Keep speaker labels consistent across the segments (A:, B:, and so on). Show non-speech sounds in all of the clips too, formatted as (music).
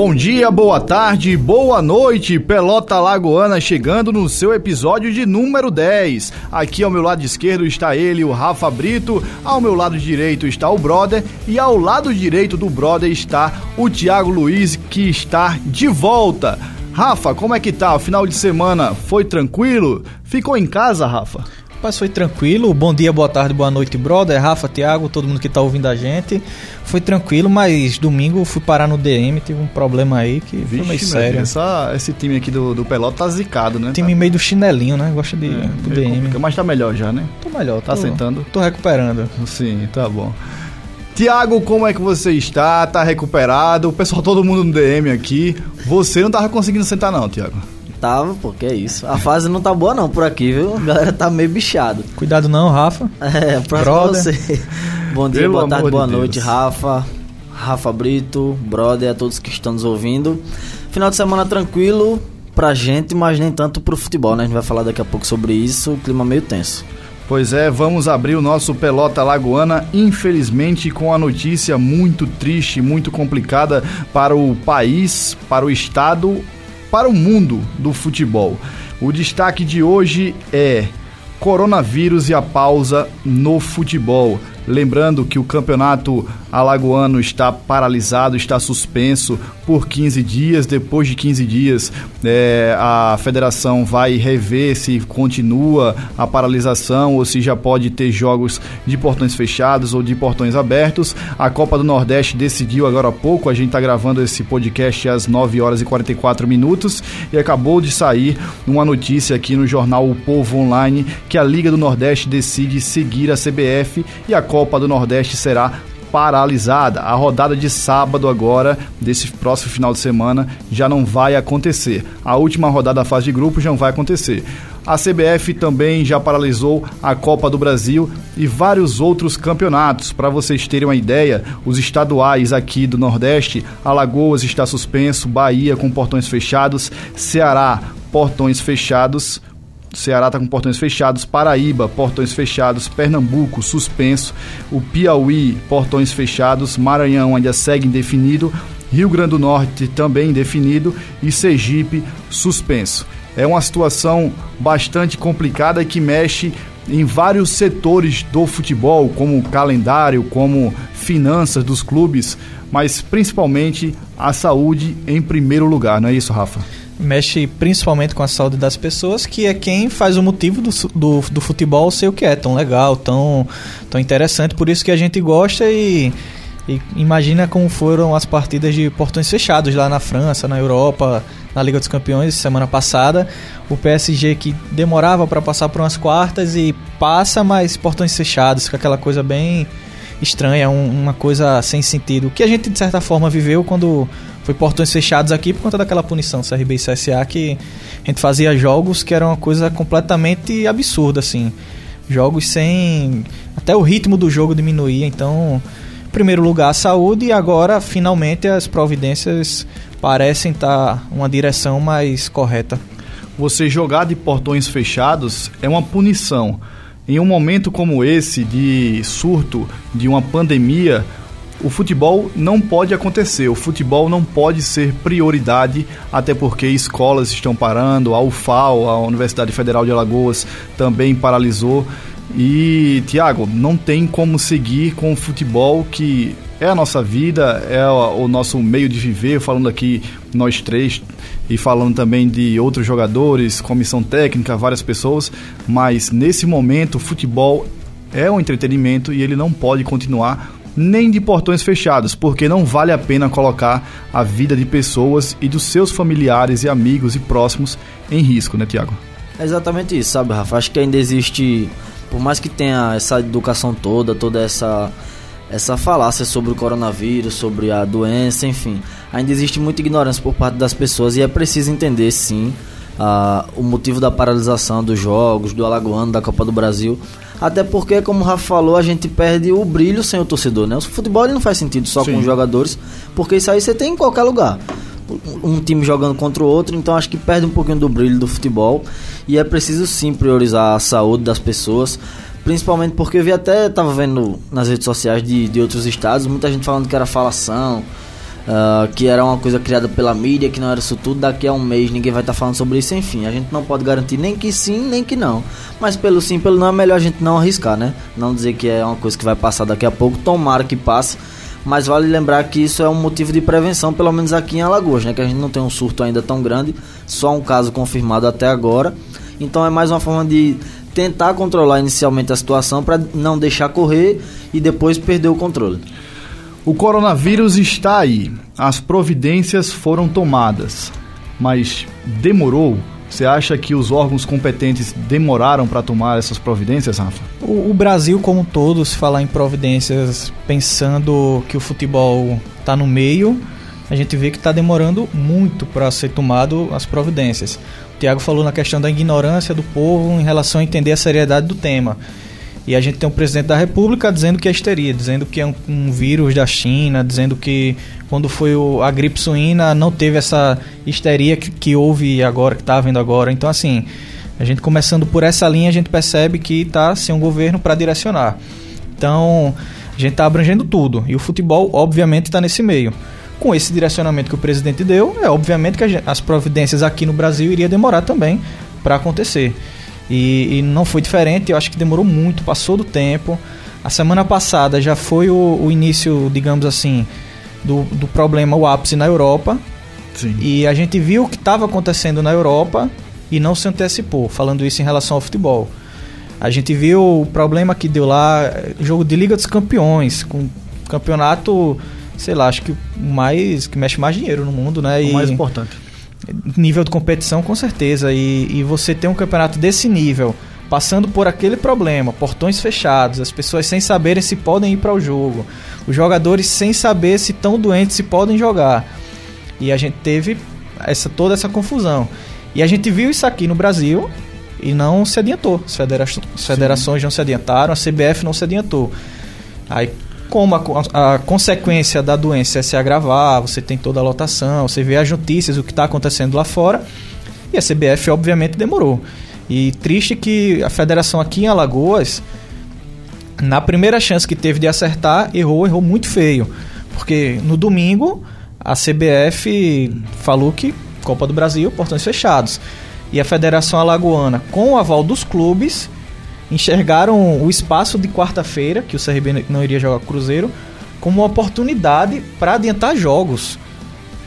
A: Bom dia, boa tarde, boa noite, Pelota Lagoana chegando no seu episódio de número 10. Aqui ao meu lado esquerdo está ele, o Rafa Brito, ao meu lado direito está o Brother e ao lado direito do Brother está o Thiago Luiz que está de volta. Rafa, como é que tá? O final de semana foi tranquilo? Ficou em casa, Rafa?
B: Rapaz, foi tranquilo. Bom dia, boa tarde, boa noite, brother. Rafa, Thiago, todo mundo que tá ouvindo a gente. Foi tranquilo, mas domingo fui parar no DM, tive um problema aí que Vixe, foi meio sério.
A: Essa, esse time aqui do, do Pelota tá zicado, né?
B: Time
A: tá...
B: meio do chinelinho, né? Gosta de é, DM.
A: Complica, mas tá melhor já, né?
B: Tô melhor,
A: tá
B: tô,
A: sentando.
B: Tô recuperando.
A: Sim, tá bom. Tiago, como é que você está? Tá recuperado? O pessoal, todo mundo no DM aqui. Você não tava conseguindo sentar não, Tiago.
C: Tava, pô, que é isso. A fase não tá boa não por aqui, viu? A galera tá meio bichado.
B: Cuidado não, Rafa.
C: É, pra você. Bom dia, Pelo boa tarde, boa de noite, Deus. Rafa. Rafa Brito, brother, a todos que estão nos ouvindo. Final de semana tranquilo pra gente, mas nem tanto pro futebol, né? A gente vai falar daqui a pouco sobre isso, o clima meio tenso.
A: Pois é, vamos abrir o nosso Pelota Lagoana, infelizmente com a notícia muito triste, muito complicada para o país, para o estado para o mundo do futebol. O destaque de hoje é coronavírus e a pausa no futebol. Lembrando que o campeonato alagoano está paralisado, está suspenso por 15 dias. Depois de 15 dias, é, a federação vai rever se continua a paralisação ou se já pode ter jogos de portões fechados ou de portões abertos. A Copa do Nordeste decidiu agora há pouco, a gente está gravando esse podcast às 9 horas e 44 minutos e acabou de sair uma notícia aqui no jornal O Povo Online que a Liga do Nordeste decide seguir a CBF e a Copa do Nordeste será paralisada. A rodada de sábado agora, desse próximo final de semana, já não vai acontecer. A última rodada da fase de grupo já não vai acontecer. A CBF também já paralisou a Copa do Brasil e vários outros campeonatos. Para vocês terem uma ideia, os estaduais aqui do Nordeste, Alagoas está suspenso, Bahia com portões fechados, Ceará portões fechados, Ceará está com portões fechados, Paraíba, portões fechados, Pernambuco, suspenso, o Piauí, portões fechados, Maranhão ainda segue indefinido, Rio Grande do Norte também indefinido e Sergipe suspenso. É uma situação bastante complicada que mexe em vários setores do futebol, como calendário, como finanças dos clubes, mas principalmente a saúde em primeiro lugar, não é isso, Rafa?
B: Mexe principalmente com a saúde das pessoas, que é quem faz o motivo do, do, do, futebol ser o que é, tão legal, tão, tão interessante. Por isso que a gente gosta e, e imagina como foram as partidas de portões fechados lá na França, na Europa, na Liga dos Campeões semana passada. O PSG que demorava para passar por umas quartas e passa, mas portões fechados, com aquela coisa bem estranha, um, uma coisa sem sentido. Que a gente de certa forma viveu quando foi portões fechados aqui por conta daquela punição CRB e CSA que a gente fazia jogos que eram uma coisa completamente absurda, assim. Jogos sem. Até o ritmo do jogo diminuía, então. Em primeiro lugar, a saúde e agora, finalmente, as providências parecem estar uma direção mais correta.
A: Você jogar de portões fechados é uma punição. Em um momento como esse de surto de uma pandemia, o futebol não pode acontecer, o futebol não pode ser prioridade, até porque escolas estão parando, a UFAL, a Universidade Federal de Alagoas, também paralisou. E, Tiago, não tem como seguir com o futebol que é a nossa vida, é o nosso meio de viver, falando aqui nós três e falando também de outros jogadores, comissão técnica, várias pessoas, mas nesse momento o futebol é um entretenimento e ele não pode continuar nem de portões fechados, porque não vale a pena colocar a vida de pessoas e dos seus familiares e amigos e próximos em risco, né, Tiago?
C: É exatamente isso, sabe, Rafa? Acho que ainda existe, por mais que tenha essa educação toda, toda essa essa falácia sobre o coronavírus, sobre a doença, enfim, ainda existe muita ignorância por parte das pessoas e é preciso entender, sim, uh, o motivo da paralisação dos jogos, do Alagoano, da Copa do Brasil até porque, como o Rafa falou, a gente perde o brilho sem o torcedor, né? O futebol ele não faz sentido só sim. com os jogadores, porque isso aí você tem em qualquer lugar. Um time jogando contra o outro, então acho que perde um pouquinho do brilho do futebol. E é preciso sim priorizar a saúde das pessoas. Principalmente porque eu vi até, tava vendo nas redes sociais de, de outros estados, muita gente falando que era falação, Uh, que era uma coisa criada pela mídia, que não era isso tudo, daqui a um mês ninguém vai estar tá falando sobre isso, enfim. A gente não pode garantir nem que sim, nem que não. Mas pelo sim, pelo não, é melhor a gente não arriscar, né? Não dizer que é uma coisa que vai passar daqui a pouco, tomara que passe. Mas vale lembrar que isso é um motivo de prevenção, pelo menos aqui em Alagoas, né? Que a gente não tem um surto ainda tão grande, só um caso confirmado até agora. Então é mais uma forma de tentar controlar inicialmente a situação para não deixar correr e depois perder o controle.
A: O coronavírus está aí, as providências foram tomadas, mas demorou? Você acha que os órgãos competentes demoraram para tomar essas providências, Rafa?
B: O, o, Brasil como um todo, se falar em providências pensando que o futebol está no meio, a gente vê que está demorando muito para ser tomado as providências. O Tiago falou na questão da ignorância do povo em relação a entender a seriedade do tema. E a gente tem o presidente da República dizendo que é histeria, dizendo que é um, um vírus da China, dizendo que quando foi o, a gripe suína não teve essa histeria que, que houve agora, que está havendo agora. Então, assim, a gente começando por essa linha, a gente percebe que está sem um governo para direcionar. Então, a gente está abrangendo tudo. E o futebol, obviamente, está nesse meio. Com esse direcionamento que o presidente deu, é obviamente que as providências aqui no Brasil iria demorar também para acontecer. E, e, não foi diferente, eu acho que demorou muito, passou do tempo. A semana passada já foi o, o início, digamos assim, do, do problema, o ápice na Europa. Sim. E a gente viu o que estava acontecendo na Europa e não se antecipou, falando isso em relação ao futebol. A gente viu o problema que deu lá, jogo de Liga dos Campeões, com campeonato, sei lá, acho que mais que mexe mais dinheiro no mundo, né?
A: O e, mais importante
B: nível de competição, com certeza. E, e você ter um campeonato desse nível, passando por aquele problema, portões fechados, as pessoas sem saberem se podem ir para o jogo, os jogadores sem saber se estão doentes, se podem jogar. E a gente teve essa, toda essa confusão. E a gente viu isso aqui no Brasil e não se adiantou. As, federa as federações Sim. não se adiantaram, a CBF não se adiantou. Aí como a, a, consequência da doença é se agravar, você tem toda a lotação, você vê as notícias, o que está acontecendo lá fora, e a CBF obviamente demorou. E triste que a federação aqui em Alagoas, na primeira chance que teve de acertar, errou, errou muito feio. Porque no domingo a CBF falou que Copa do Brasil, portões fechados. E a Federação Alagoana, com o aval dos clubes, enxergaram o espaço de quarta-feira, que o CRB não iria jogar Cruzeiro, como uma oportunidade para adiantar jogos.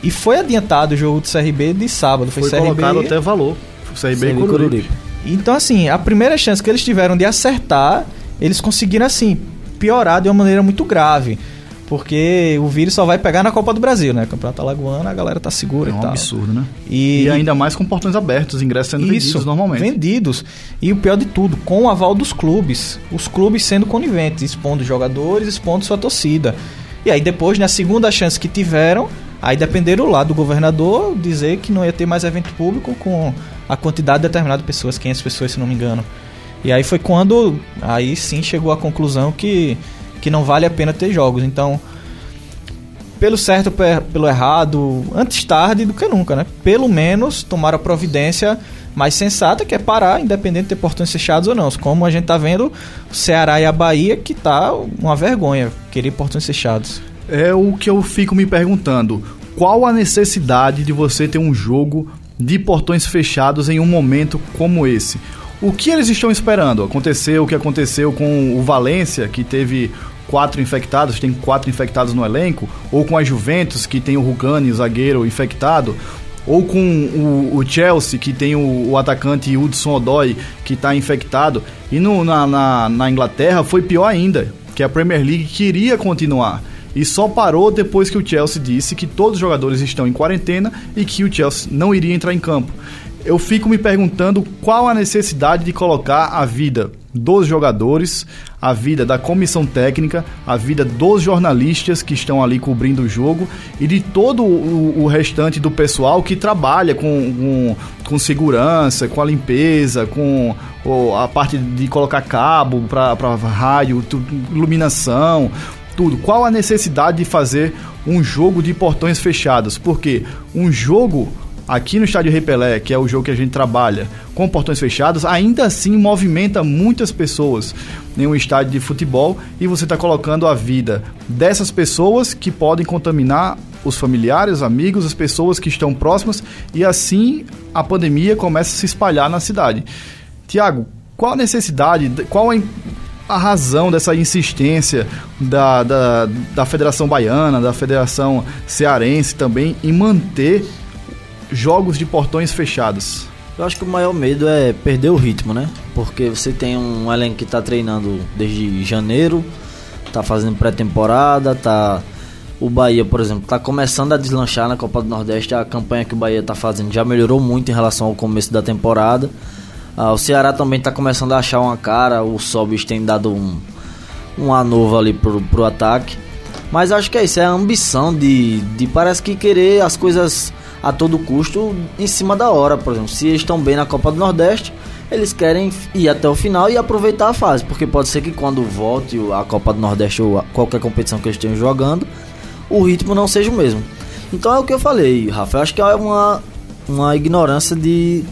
B: E foi adiantado o jogo do CRB de sábado. Foi,
A: foi CRB... colocado até valor. CRB, CRB e Coruripe.
B: Então, assim, a primeira chance que eles tiveram de acertar, eles conseguiram, assim, piorar de uma maneira muito grave. Porque o vírus só vai pegar na Copa do Brasil, né? Campeonato Alagoano, a galera tá segura
A: é
B: um
A: e tal. absurdo, né? E, e, ainda mais com portões abertos, ingressos sendo isso, vendidos normalmente.
B: vendidos. E o pior de tudo, com o aval dos clubes. Os clubes sendo coniventes, expondo jogadores, expondo sua torcida. E aí depois, na segunda chance que tiveram, aí dependeram lá do governador dizer que não ia ter mais evento público com a quantidade determinada de pessoas, 500 pessoas, se não me engano. E aí foi quando, aí sim chegou à conclusão que que não vale a pena ter jogos. Então, pelo certo pelo errado, antes tarde do que nunca, né? Pelo menos tomar a providência mais sensata, que é parar, independente de ter portões fechados ou não. Como a gente tá vendo, o Ceará e a Bahia, que tá uma vergonha querer portões fechados.
A: É o que eu fico me perguntando. Qual a necessidade de você ter um jogo de portões fechados em um momento como esse? O que eles estão esperando? Aconteceu o que aconteceu com o Valência, que teve quatro infectados, tem quatro infectados no elenco, ou com a Juventus, que tem o Rugani, zagueiro, infectado, ou com o, o Chelsea, que tem o, o atacante Hudson Odoi, que está infectado. E no, na, na, na Inglaterra foi pior ainda, que a Premier League queria continuar e só parou depois que o Chelsea disse que todos os jogadores estão em quarentena e que o Chelsea não iria entrar em campo. Eu fico me perguntando qual a necessidade de colocar a vida dos jogadores, a vida da comissão técnica, a vida dos jornalistas que estão ali cobrindo o jogo e de todo o, o restante do pessoal que trabalha com, com, com, segurança, com a limpeza, com a parte de colocar cabo para rádio, iluminação, tudo. Qual a necessidade de fazer um jogo de portões fechados? Porque um jogo aqui no estádio Rei Pelé, que é o jogo que a gente trabalha, com portões fechados, ainda assim movimenta muitas pessoas em um estádio de futebol e você está colocando a vida dessas pessoas que podem contaminar os familiares, amigos, as pessoas que estão próximas e assim a pandemia começa a se espalhar na cidade. Tiago, qual a necessidade, qual a, a razão dessa insistência da, da, da Federação Baiana, da Federação Cearense também em manter jogos de portões fechados?
C: Eu acho que o maior medo é perder o ritmo, né? Porque você tem um elenco que está treinando desde janeiro, está fazendo pré-temporada, está o Bahia, por exemplo, está começando a deslanchar na Copa do Nordeste. A campanha que o Bahia está fazendo já melhorou muito em relação ao começo da temporada. Ah, o Ceará também está começando a achar uma cara. O Sobis tem dado um, um novo ali pro, pro ataque. Mas acho que é isso, é a ambição de, de parece que querer as coisas a todo custo em cima da hora. Por exemplo, se estão bem na Copa do Nordeste, eles querem ir até o final e aproveitar a fase. Porque pode ser que quando volte a Copa do Nordeste ou qualquer competição que eles estejam jogando, o ritmo não seja o mesmo. Então é o que eu falei, Rafa. Eu acho que é uma, uma ignorância de.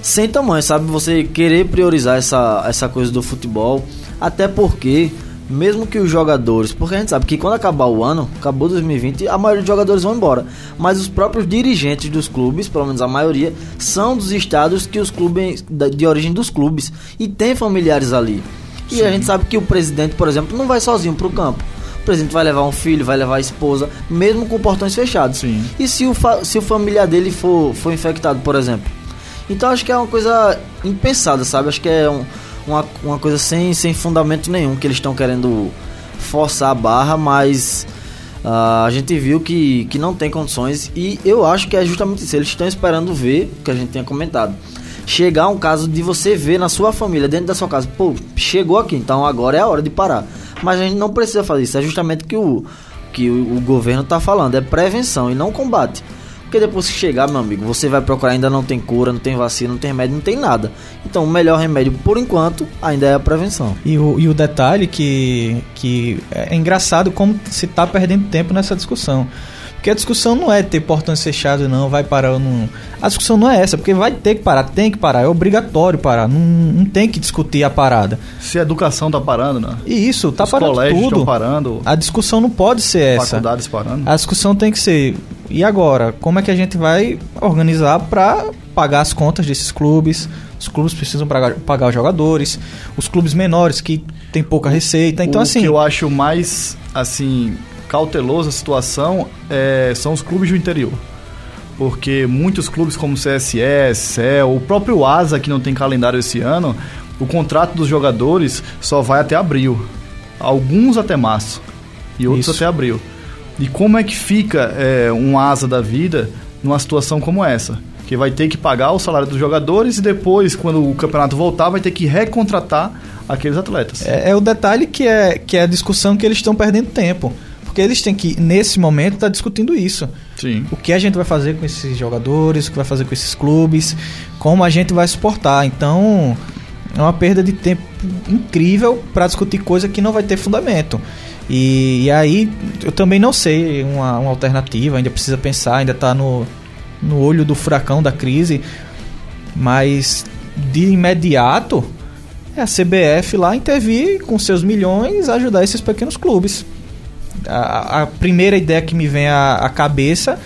C: Sem tamanho, sabe? Você querer priorizar essa, essa coisa do futebol. Até porque, mesmo que os jogadores. Porque a gente sabe que quando acabar o ano, acabou 2020, a maioria dos jogadores vão embora. Mas os próprios dirigentes dos clubes, pelo menos a maioria, são dos estados que os clubes. de origem dos clubes. E tem familiares ali. E Sim. a gente sabe que o presidente, por exemplo, não vai sozinho pro campo o presidente vai levar um filho, vai levar a esposa, mesmo com portões fechados.
A: Sim.
C: E se o, se o familiar dele for, for infectado, por exemplo? Então acho que é uma coisa impensada, sabe? Acho que é um, uma, uma coisa sem, sem fundamento nenhum que eles estão querendo forçar a barra, mas uh, a gente viu que, que não tem condições e eu acho que é justamente isso. Eles estão esperando ver o que a gente tinha comentado. Chegar um caso de você ver na sua família, dentro da sua casa, pô, chegou aqui, então agora é a hora de parar. Mas a gente não precisa fazer isso. É justamente que o, que o, o governo está falando. É prevenção e não combate. Porque depois que chegar, meu amigo, você vai procurar, ainda não tem cura, não tem vacina, não tem remédio, não tem nada. Então o melhor remédio, por enquanto, ainda é a prevenção.
B: E o, e o detalhe que, que é engraçado como se está perdendo tempo nessa discussão. Porque a discussão não é ter portões fechados, não, vai parar ou não. A discussão não é essa, porque vai ter que parar, tem que parar, é obrigatório parar, não, não tem que discutir a parada.
A: Se a educação tá parando, né?
B: E isso, tá
A: Os
B: parando
A: colégios
B: tudo.
A: parando.
B: A discussão não pode ser essa.
A: Faculdades parando.
B: A discussão tem que ser, e agora? Como é que a gente vai organizar para pagar as contas desses clubes? Os clubes precisam pagar, pagar os jogadores, os clubes menores que tem pouca receita. Então,
A: o
B: assim.
A: que eu acho mais, assim, cauteloso a situação é, são os clubes do interior. Porque muitos clubes como CSE, CEL, o próprio ASA, que não tem calendário esse ano, o contrato dos jogadores só vai até abril. Alguns até março e outros Isso. até abril. E como é que fica é, um asa da vida numa situação como essa? Que vai ter que pagar o salário dos jogadores e depois, quando o campeonato voltar, vai ter que recontratar aqueles atletas.
B: É, é o detalhe que é, que é a discussão que eles estão perdendo tempo. Porque eles têm que, nesse momento, estar tá discutindo isso.
A: Sim.
B: O que a gente vai fazer com esses jogadores, o que vai fazer com esses clubes, como a gente vai suportar. Então, é uma perda de tempo incrível para discutir coisa que não vai ter fundamento. E, e aí, eu também não sei uma, uma alternativa, ainda precisa pensar, ainda está no, no olho do furacão da crise. Mas, de imediato, é a CBF lá intervir com seus milhões ajudar esses pequenos clubes a, a primeira ideia que me vem à, à cabeça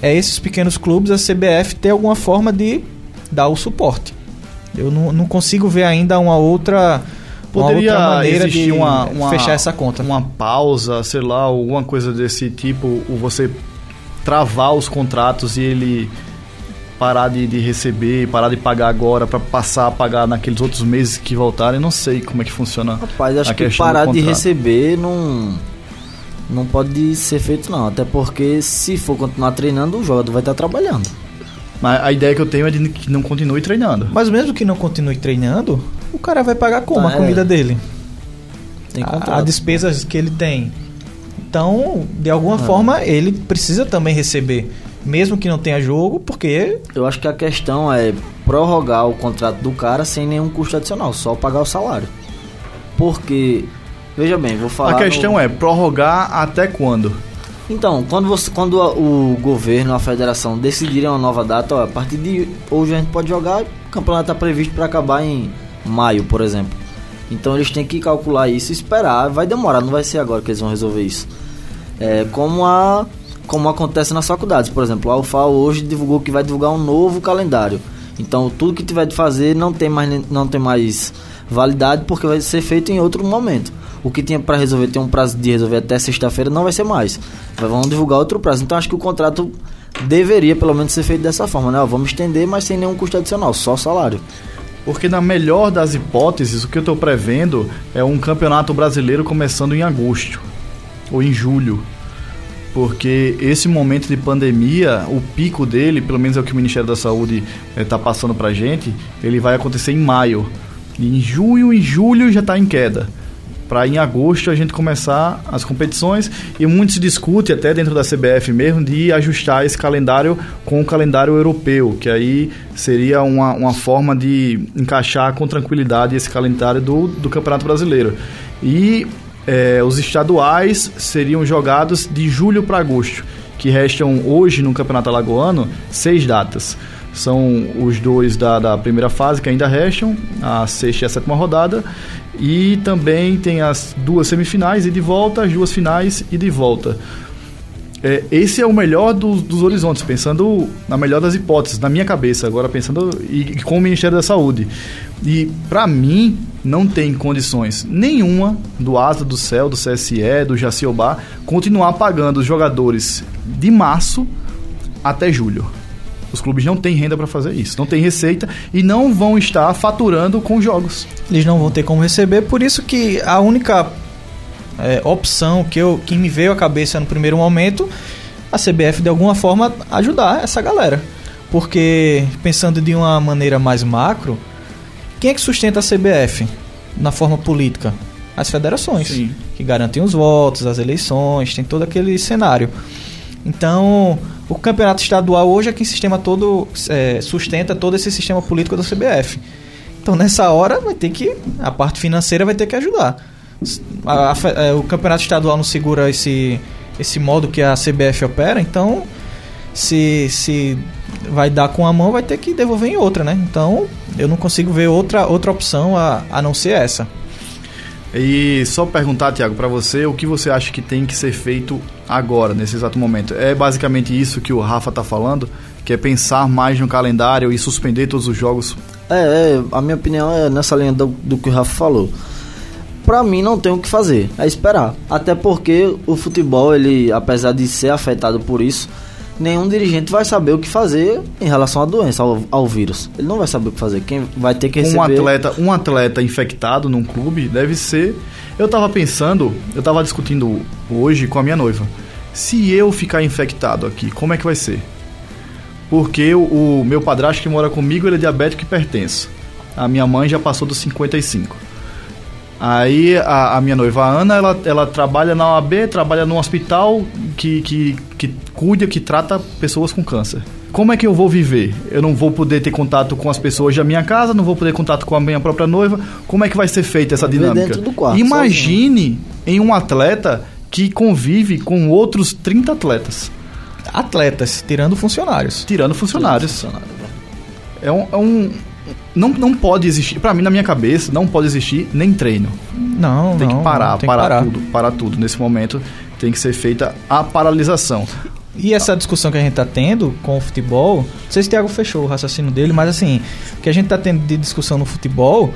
B: é esses pequenos clubes, a CBF, ter alguma forma de dar o suporte. Eu não, não consigo ver ainda uma outra,
A: Poderia
B: uma outra maneira
A: existir
B: de
A: uma, uma,
B: fechar essa conta.
A: Uma pausa, sei lá, alguma coisa desse tipo, você travar os contratos e ele parar de, de receber, parar de pagar agora para passar a pagar naqueles outros meses que voltarem. Não sei como é que funciona.
C: Rapaz, acho que parar de receber não não pode ser feito não, até porque se for continuar treinando, o jogador vai estar trabalhando.
A: Mas a ideia que eu tenho é de que não continue treinando.
B: Mas mesmo que não continue treinando, o cara vai pagar como tá, a comida é. dele? Tem a, a despesas que ele tem. Então, de alguma é. forma, ele precisa também receber, mesmo que não tenha jogo, porque.
C: Eu acho que a questão é prorrogar o contrato do cara sem nenhum custo adicional, só pagar o salário. Porque Veja bem, vou falar.
A: A questão no... é prorrogar até quando?
C: Então, quando, você, quando o governo, a federação decidirem uma nova data, ó, a partir de hoje a gente pode jogar, o campeonato está previsto para acabar em maio, por exemplo. Então eles têm que calcular isso esperar. Vai demorar, não vai ser agora que eles vão resolver isso. É, como, a, como acontece nas faculdades, por exemplo, a UFAO hoje divulgou que vai divulgar um novo calendário. Então tudo que tiver de fazer não tem mais, não tem mais validade porque vai ser feito em outro momento. O que tinha para resolver, tem um prazo de resolver até sexta-feira, não vai ser mais. Vamos divulgar outro prazo. Então acho que o contrato deveria pelo menos ser feito dessa forma, né? Ó, vamos estender, mas sem nenhum custo adicional, só salário.
A: Porque na melhor das hipóteses, o que eu estou prevendo é um campeonato brasileiro começando em agosto ou em julho. Porque esse momento de pandemia, o pico dele, pelo menos é o que o Ministério da Saúde está eh, passando para gente, ele vai acontecer em maio. Em junho e julho já está em queda para em agosto a gente começar as competições e muito se discute até dentro da CBF mesmo de ajustar esse calendário com o calendário europeu, que aí seria uma, uma forma de encaixar com tranquilidade esse calendário do, do Campeonato Brasileiro. E é, os estaduais seriam jogados de julho para agosto, que restam hoje no Campeonato Alagoano seis datas. São os dois da, da primeira fase que ainda restam, a sexta e a sétima rodada, e também tem as duas semifinais e de volta, as duas finais e de volta. É, esse é o melhor dos, dos, horizontes, pensando na melhor das hipóteses, na minha cabeça, agora pensando e, e com o Ministério da Saúde. E para mim, não tem condições nenhuma do Asa, do Céu, do CSE, do Jaciobá continuar pagando os jogadores de março até julho. Os clubes não têm renda para fazer isso, não têm receita e não vão estar faturando com jogos.
B: Eles não vão ter como receber, por isso que a única é, opção que, eu, que me veio à cabeça no primeiro momento, a CBF de alguma forma ajudar essa galera. Porque, pensando de uma maneira mais macro, quem é que sustenta a CBF na forma política? As federações, Sim. que garantem os votos, as eleições, tem todo aquele cenário. Então, o campeonato estadual hoje é quem sistema todo é, sustenta todo esse sistema político da CBF. Então, nessa hora, vai ter que a parte financeira vai ter que ajudar. A, a, é, o campeonato estadual não segura esse esse modo que a CBF opera, então se se vai dar com a mão, vai ter que devolver em outra, né? Então, eu não consigo ver outra outra opção a, a não ser essa.
A: E só perguntar, Tiago, para você, o que você acha que tem que ser feito agora, nesse exato momento? É basicamente isso que o Rafa está falando, que é pensar mais no calendário e suspender todos os jogos?
C: É, é a minha opinião é nessa linha do, do que o Rafa falou. Para mim não tem o que fazer, é esperar. Até porque o futebol, ele, apesar de ser afetado por isso, nenhum dirigente vai saber o que fazer em relação à doença, ao, ao, vírus. Ele não vai saber o que fazer. Quem vai ter que receber...
A: Um atleta, um atleta infectado num clube deve ser... Eu tava pensando, eu tava discutindo hoje com a minha noiva. Se eu ficar infectado aqui, como é que vai ser? Porque o, o meu padrasto que mora comigo, ele é diabético e hipertenso. A minha mãe já passou dos 55. Aí a, a, minha noiva a Ana, ela, ela trabalha na OAB, trabalha num hospital que, que, que cuida, que trata pessoas com câncer. Como é que eu vou viver? Eu não vou poder ter contato com as pessoas da minha casa, não vou poder ter contato com a minha própria noiva. Como é que vai ser feita essa dinâmica?
C: Quarto,
A: Imagine sozinho. em um atleta que convive com outros 30 atletas.
B: Atletas, tirando funcionários.
A: Tirando funcionários. Tirando funcionários. É um, é um não, não pode existir, para mim na minha cabeça, não pode existir nem treino.
B: Não,
A: tem
B: não,
A: que parar,
B: tem
A: parar,
B: que parar
A: tudo, parar tudo. Nesse momento tem que ser feita a paralisação.
B: E essa discussão que a gente tá tendo com o futebol, não sei se o Thiago fechou o raciocínio dele, mas assim, o que a gente tá tendo de discussão no futebol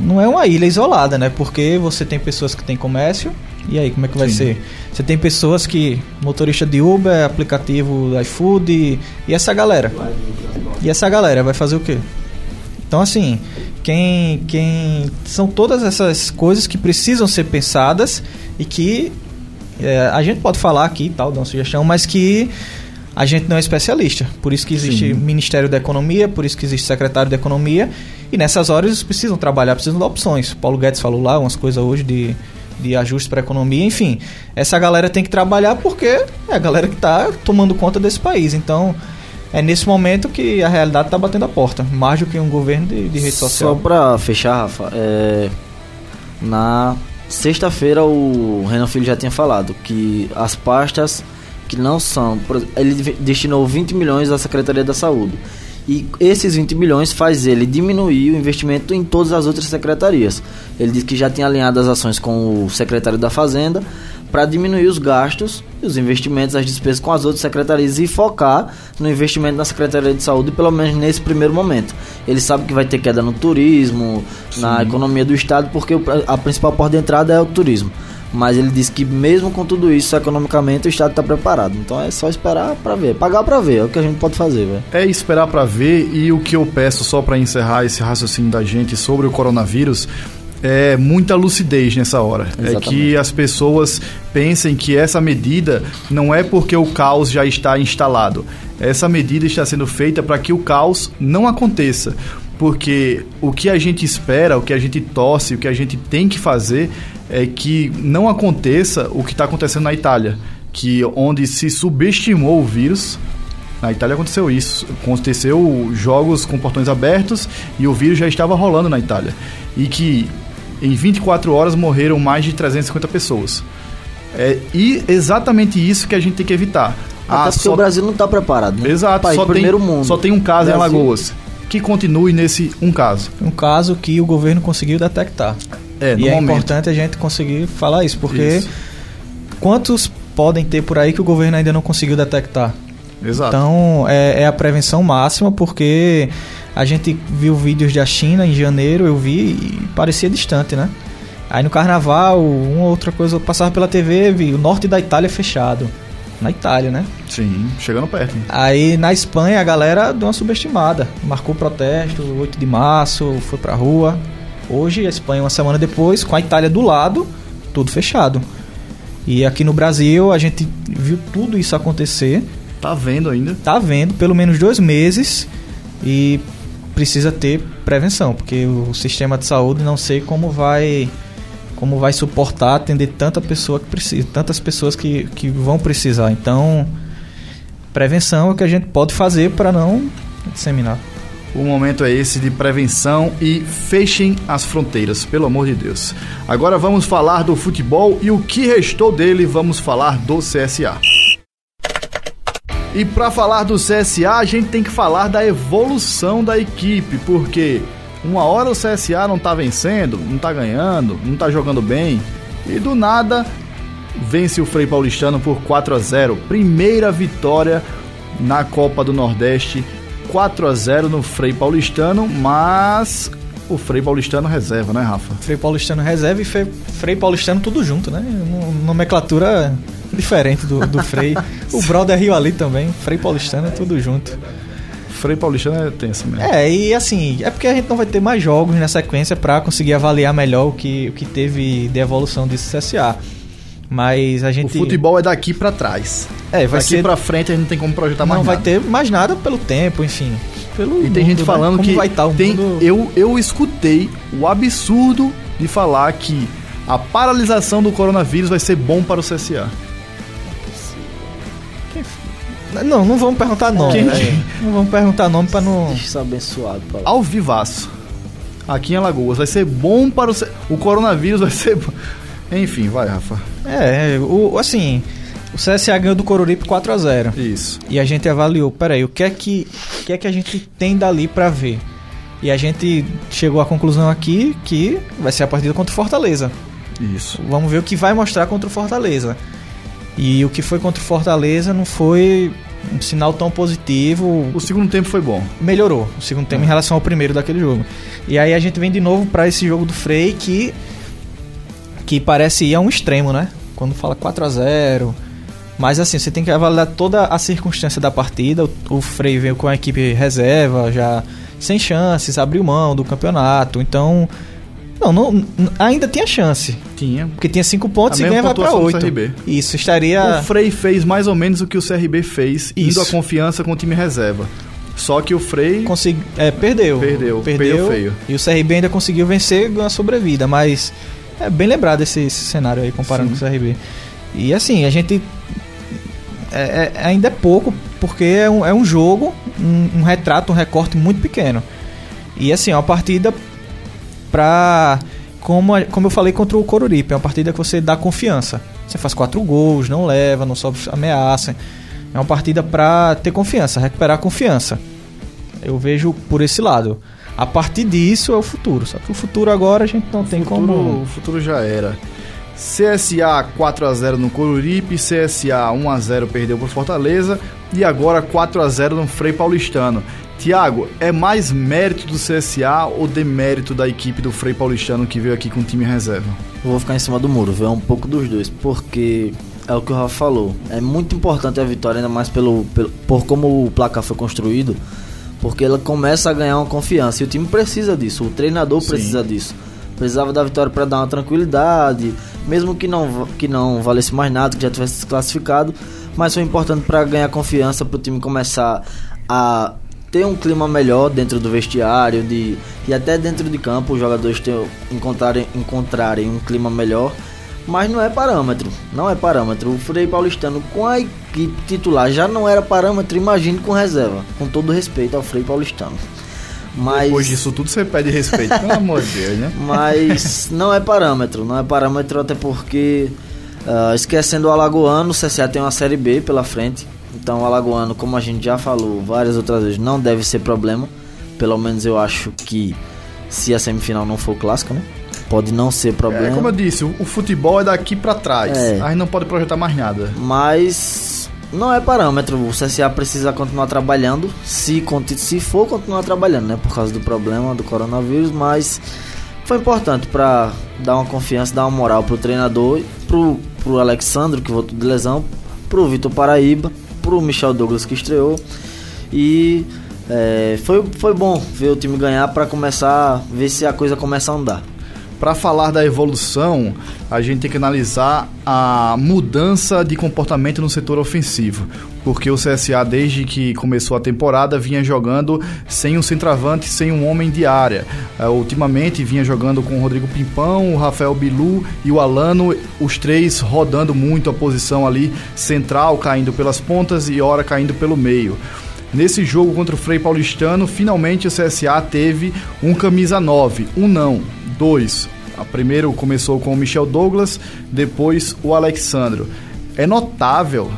B: não é uma ilha isolada, né? Porque você tem pessoas que têm comércio, e aí como é que vai Sim. ser? Você tem pessoas que, motorista de Uber, aplicativo iFood, e essa galera? E essa galera vai fazer o quê? Então, assim, quem, quem são todas essas coisas que precisam ser pensadas e que é, a gente pode falar aqui e tal, dar uma sugestão, mas que a gente não é especialista. Por isso que existe Sim. Ministério da Economia, por isso que existe Secretário da Economia. E nessas horas eles precisam trabalhar, precisam de opções. Paulo Guedes falou lá umas coisas hoje de, de ajustes para a economia. Enfim, essa galera tem que trabalhar porque é a galera que está tomando conta desse país. Então, é nesse momento que a realidade está batendo a porta, mais do que um governo de, de rede social.
C: Só para fechar, Rafa, é, na Sexta-feira o Renan Filho já tinha falado que as pastas que não são. Ele destinou 20 milhões à Secretaria da Saúde. E esses 20 milhões faz ele diminuir o investimento em todas as outras secretarias. Ele disse que já tinha alinhado as ações com o secretário da Fazenda para diminuir os gastos e os investimentos, as despesas com as outras secretarias e focar no investimento na Secretaria de Saúde, pelo menos nesse primeiro momento. Ele sabe que vai ter queda no turismo, Sim. na economia do Estado, porque a principal porta de entrada é o turismo. Mas ele disse que mesmo com tudo isso, economicamente o Estado está preparado. Então é só esperar para ver, pagar para ver, é o que a gente pode fazer, velho.
A: É esperar para ver e o que eu peço só para encerrar esse raciocínio da gente sobre o coronavírus é muita lucidez nessa hora. Exatamente. É que as pessoas pensem que essa medida não é porque o caos já está instalado. Essa medida está sendo feita para que o caos não aconteça. Porque o que a gente espera, o que a gente torce, o que a gente tem que fazer é que não aconteça o que está acontecendo na Itália, que onde se subestimou o vírus. Na Itália aconteceu isso. Aconteceu jogos com portões abertos e o vírus já estava rolando na Itália. E que em 24 horas morreram mais de 350 pessoas. É e exatamente isso que a gente tem que evitar.
C: Até ah, porque só... o Brasil não está preparado.
A: Né? Exato, País, só primeiro tem, mundo. Só tem um caso Brasil. em Alagoas. Que continue nesse um caso.
B: Um caso que o governo conseguiu detectar. É, no e é momento. é importante a gente conseguir falar isso, porque isso. quantos podem ter por aí que o governo ainda não conseguiu detectar?
A: Exato.
B: Então é, é a prevenção máxima, porque a gente viu vídeos da China em janeiro, eu vi e parecia distante, né? Aí no carnaval, uma outra coisa, passava pela TV, vi o norte da Itália fechado. Na Itália, né?
A: Sim, chegando perto.
B: Aí na Espanha a galera deu uma subestimada. Marcou protesto, 8 de março, foi pra rua. Hoje a Espanha, uma semana depois, com a Itália do lado, tudo fechado. E aqui no Brasil a gente viu tudo isso acontecer.
A: Tá vendo ainda?
B: Tá vendo, pelo menos dois meses. E precisa ter prevenção, porque o sistema de saúde não sei como vai como vai suportar atender tanta pessoa que precisa, tantas pessoas que, que vão precisar. Então, prevenção é o que a gente pode fazer para não disseminar.
A: O momento é esse de prevenção e fechem as fronteiras, pelo amor de Deus. Agora vamos falar do futebol e o que restou dele, vamos falar do CSA. E para falar do CSA, a gente tem que falar da evolução da equipe, porque uma hora o CSA não tá vencendo, não tá ganhando, não tá jogando bem, e do nada vence o Frei Paulistano por 4 a 0. Primeira vitória na Copa do Nordeste, 4 a 0 no Frei Paulistano, mas o Frei Paulistano reserva, né, Rafa?
B: Frei Paulistano reserva e Frei, Paulistano tudo junto, né? Nomenclatura diferente do, do Frei. o Brother Rio ali também, Frei Paulistano é tudo junto.
A: Frei Paulistano é tenso mesmo.
B: É, e assim, é porque a gente não vai ter mais jogos na sequência para conseguir avaliar melhor o que, o que teve de evolução desse CSA. Mas a gente. O
A: futebol é daqui para trás. É, vai daqui ser. para frente a gente não tem como projetar
B: mais
A: nada.
B: Não vai ter mais nada pelo tempo, enfim. Pelo
A: e tem gente né? falando que. Vai estar tá tem, mundo... eu, eu escutei o absurdo de falar que a paralisação do coronavírus vai ser bom para o CSA.
B: Não, não vamos perguntar nome. Né? Não vamos perguntar nome para não.
C: Deixa abençoado. Pra
A: Ao vivaço. Aqui em Alagoas. Vai ser bom para o. O coronavírus vai ser. Enfim, vai, Rafa.
B: É, o, assim. O CSA ganhou do Coruripe 4 a 0
A: Isso.
B: E a gente avaliou, peraí, o que é que, o que, é que a gente tem dali para ver? E a gente chegou à conclusão aqui que vai ser a partida contra o Fortaleza.
A: Isso.
B: Vamos ver o que vai mostrar contra o Fortaleza. E o que foi contra o Fortaleza não foi um sinal tão positivo.
A: O segundo tempo foi bom.
B: Melhorou o segundo tempo é. em relação ao primeiro daquele jogo. E aí a gente vem de novo para esse jogo do Frei que que parece ir a um extremo, né? Quando fala 4 a 0 mas assim, você tem que avaliar toda a circunstância da partida. O, o Frei veio com a equipe reserva, já sem chances, abriu mão do campeonato. Então, não, não, ainda tinha chance.
A: Tinha.
B: Porque tinha 5 pontos a e ganha vai pra 8. Isso, estaria.
A: O Frei fez mais ou menos o que o CRB fez, Isso. indo a confiança com o time reserva. Só que o Frei.
B: Consegui... É, perdeu.
A: Perdeu. Perdeu. Perdeu feio.
B: E o CRB ainda conseguiu vencer a sobrevida, mas. É bem lembrado esse, esse cenário aí, comparando Sim. com o CRB. E assim, a gente. É, é, ainda é pouco, porque é um, é um jogo, um, um retrato, um recorte muito pequeno. E assim, é uma partida pra como, como eu falei contra o Coruripe, é uma partida que você dá confiança. Você faz quatro gols, não leva, não sofre ameaça. É uma partida para ter confiança, recuperar a confiança. Eu vejo por esse lado. A partir disso é o futuro. Só que o futuro agora a gente não
A: o
B: tem
A: futuro,
B: como.
A: O futuro já era. CSA 4x0 no Coruripe, CSA 1x0 perdeu para Fortaleza e agora 4x0 no Frei Paulistano. Tiago, é mais mérito do CSA ou demérito da equipe do Frei Paulistano que veio aqui com o time reserva?
C: Eu vou ficar em cima do muro, ver um pouco dos dois, porque é o que o Rafa falou. É muito importante a vitória, ainda mais pelo, pelo por como o placar foi construído, porque ela começa a ganhar uma confiança e o time precisa disso, o treinador
A: Sim.
C: precisa disso. Precisava da vitória para dar uma tranquilidade, mesmo que não, que não valesse mais nada, que já tivesse se classificado, mas foi importante para ganhar confiança, para o time começar a ter um clima melhor dentro do vestiário de, e até dentro de campo, os jogadores ter, encontrarem, encontrarem um clima melhor. Mas não é parâmetro, não é parâmetro. O Frei Paulistano com a equipe titular já não era parâmetro, imagine com reserva, com todo respeito ao Frei Paulistano. Mas
A: Depois disso tudo você pede respeito, pelo amor de Deus, né? (laughs)
C: mas não é parâmetro, não é parâmetro até porque, ah, esquecendo o Alagoano, o CSA tem uma Série B pela frente. Então o Alagoano, como a gente já falou várias outras vezes, não deve ser problema. Pelo menos eu acho que se a semifinal não for clássica, né? Pode não ser
A: É
C: problema.
A: como eu disse, o, o futebol é daqui pra trás.
C: É.
A: A gente não pode projetar mais nada.
C: Mas não é parâmetro. O CSA precisa continuar trabalhando. Se, se for continuar trabalhando, né? Por causa do problema do coronavírus. Mas foi importante para dar uma confiança, dar uma moral pro treinador, pro, pro Alexandre, que voltou de lesão, pro Vitor Paraíba, pro Michel Douglas, que estreou. E é, foi, foi bom ver o time ganhar para começar, ver se a coisa começa a andar.
A: Para falar da evolução, a gente tem que analisar a mudança de comportamento no setor ofensivo. Porque o CSA, desde que começou a temporada, vinha jogando sem um centroavante, sem um homem de área. Uh, ultimamente vinha jogando com o Rodrigo Pimpão, o Rafael Bilu e o Alano, os três rodando muito a posição ali central, caindo pelas pontas e ora caindo pelo meio. Nesse jogo contra o Frei Paulistano, finalmente o CSA teve um camisa 9, um não, dois. A primeiro começou com o Michel Douglas, depois o Alexandro. É notável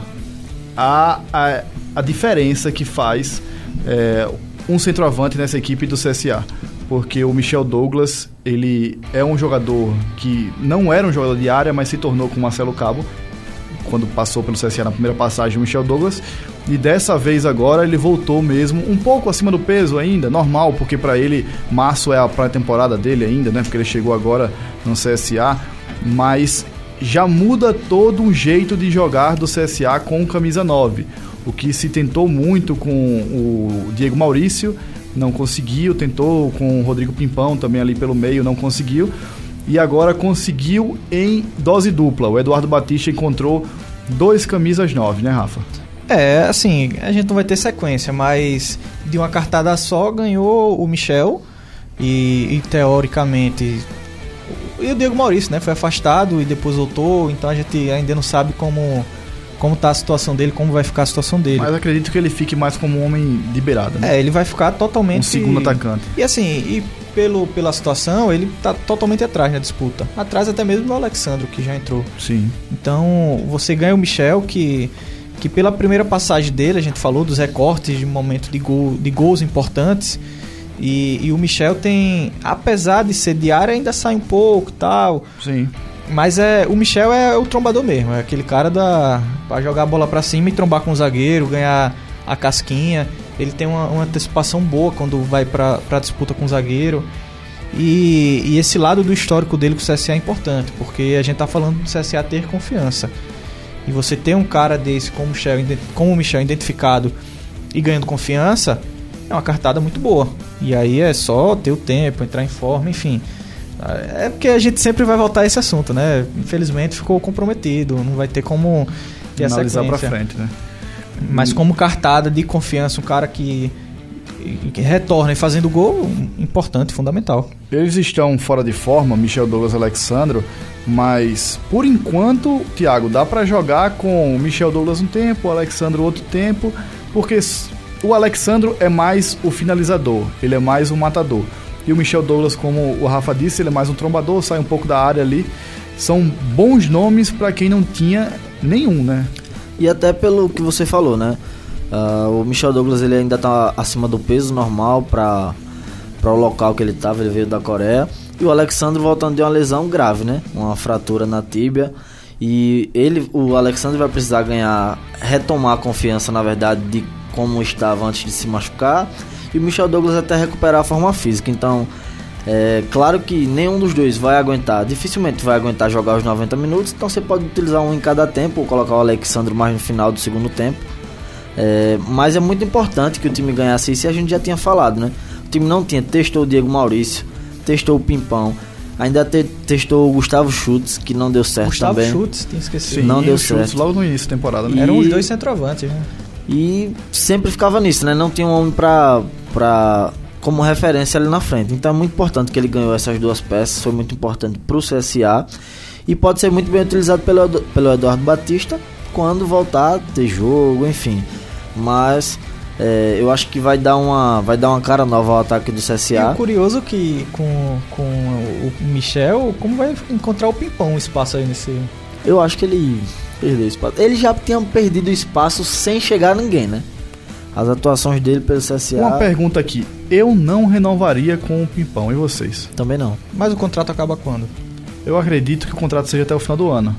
A: a, a, a diferença que faz é, um centroavante nessa equipe do CSA. Porque o Michel Douglas, ele é um jogador que não era um jogador de área, mas se tornou com o Marcelo Cabo, quando passou pelo CSA na primeira passagem, o Michel Douglas. E dessa vez agora ele voltou mesmo um pouco acima do peso ainda, normal, porque para ele março é a pré-temporada dele ainda, né? Porque ele chegou agora no CSA, mas já muda todo o jeito de jogar do CSA com camisa 9. O que se tentou muito com o Diego Maurício, não conseguiu, tentou com o Rodrigo Pimpão também ali pelo meio, não conseguiu. E agora conseguiu em dose dupla. O Eduardo Batista encontrou dois camisas 9, né, Rafa?
B: É, assim, a gente não vai ter sequência, mas de uma cartada só ganhou o Michel e, e teoricamente e o Diego Maurício, né? Foi afastado e depois voltou, então a gente ainda não sabe como como tá a situação dele, como vai ficar a situação dele.
A: Mas acredito que ele fique mais como um homem liberado, né?
B: É, ele vai ficar totalmente
A: Um segundo atacante.
B: E assim, e pelo, pela situação, ele tá totalmente atrás na disputa. Atrás até mesmo do Alexandro, que já entrou.
A: Sim.
B: Então, você ganha o Michel, que, que pela primeira passagem dele, a gente falou dos recortes de momento de, gol, de gols importantes. E, e o Michel tem, apesar de ser de área, ainda sai um pouco tal.
A: Sim.
B: Mas é, o Michel é o trombador mesmo, é aquele cara da para jogar a bola pra cima e trombar com o zagueiro, ganhar a casquinha. Ele tem uma, uma antecipação boa quando vai pra, pra disputa com o zagueiro. E, e esse lado do histórico dele com o CSA é importante, porque a gente tá falando do CSA ter confiança. E você ter um cara desse como o Michel, como o Michel identificado e ganhando confiança, é uma cartada muito boa. E aí é só ter o tempo, entrar em forma, enfim. É porque a gente sempre vai voltar a esse assunto, né? Infelizmente ficou comprometido, não vai ter como ter a
A: Analisar pra frente, né?
B: Mas como cartada de confiança, um cara que, que retorna e fazendo gol, importante, fundamental.
A: Eles estão fora de forma, Michel Douglas e Alexandro, mas por enquanto, Thiago, dá pra jogar com o Michel Douglas um tempo, o Alexandro outro tempo, porque o Alexandro é mais o finalizador, ele é mais o matador. E o Michel Douglas, como o Rafa disse, ele é mais um trombador, sai um pouco da área ali. São bons nomes para quem não tinha nenhum, né?
C: E até pelo que você falou, né? Uh, o Michel Douglas ele ainda está acima do peso normal para o local que ele estava, ele veio da Coreia. E o Alexandre voltando de uma lesão grave, né? Uma fratura na tíbia. E ele, o Alexandre vai precisar ganhar, retomar a confiança, na verdade, de como estava antes de se machucar. E o Michel Douglas até recuperar a forma física. Então, é claro que nenhum dos dois vai aguentar, dificilmente vai aguentar jogar os 90 minutos. Então você pode utilizar um em cada tempo ou colocar o Alexandre mais no final do segundo tempo. É, mas é muito importante que o time ganhasse isso e a gente já tinha falado, né? O time não tinha, testou o Diego Maurício, testou o Pimpão, ainda te, testou o Gustavo Schutz, que não deu certo
B: Gustavo
C: também.
B: Gustavo Schutz, tinha esquecido.
C: Sim, não deu certo.
A: logo no início da temporada, né?
B: E... Eram os dois centroavantes, né?
C: E sempre ficava nisso, né? Não tinha um homem pra, pra, como referência ali na frente. Então é muito importante que ele ganhou essas duas peças, foi muito importante pro CSA. E pode ser muito bem utilizado pelo, pelo Eduardo Batista quando voltar a ter jogo, enfim. Mas é, eu acho que vai dar uma vai dar uma cara nova ao ataque do CSA.
B: E curioso que com, com o Michel, como vai encontrar o Pimpão espaço aí nesse.
C: Eu acho que ele perdeu espaço. Ele já tinha perdido espaço sem chegar a ninguém, né? As atuações dele pelo CSA.
A: Uma pergunta aqui. Eu não renovaria com o Pimpão, e vocês?
C: Também não.
B: Mas o contrato acaba quando?
A: Eu acredito que o contrato seja até o final do ano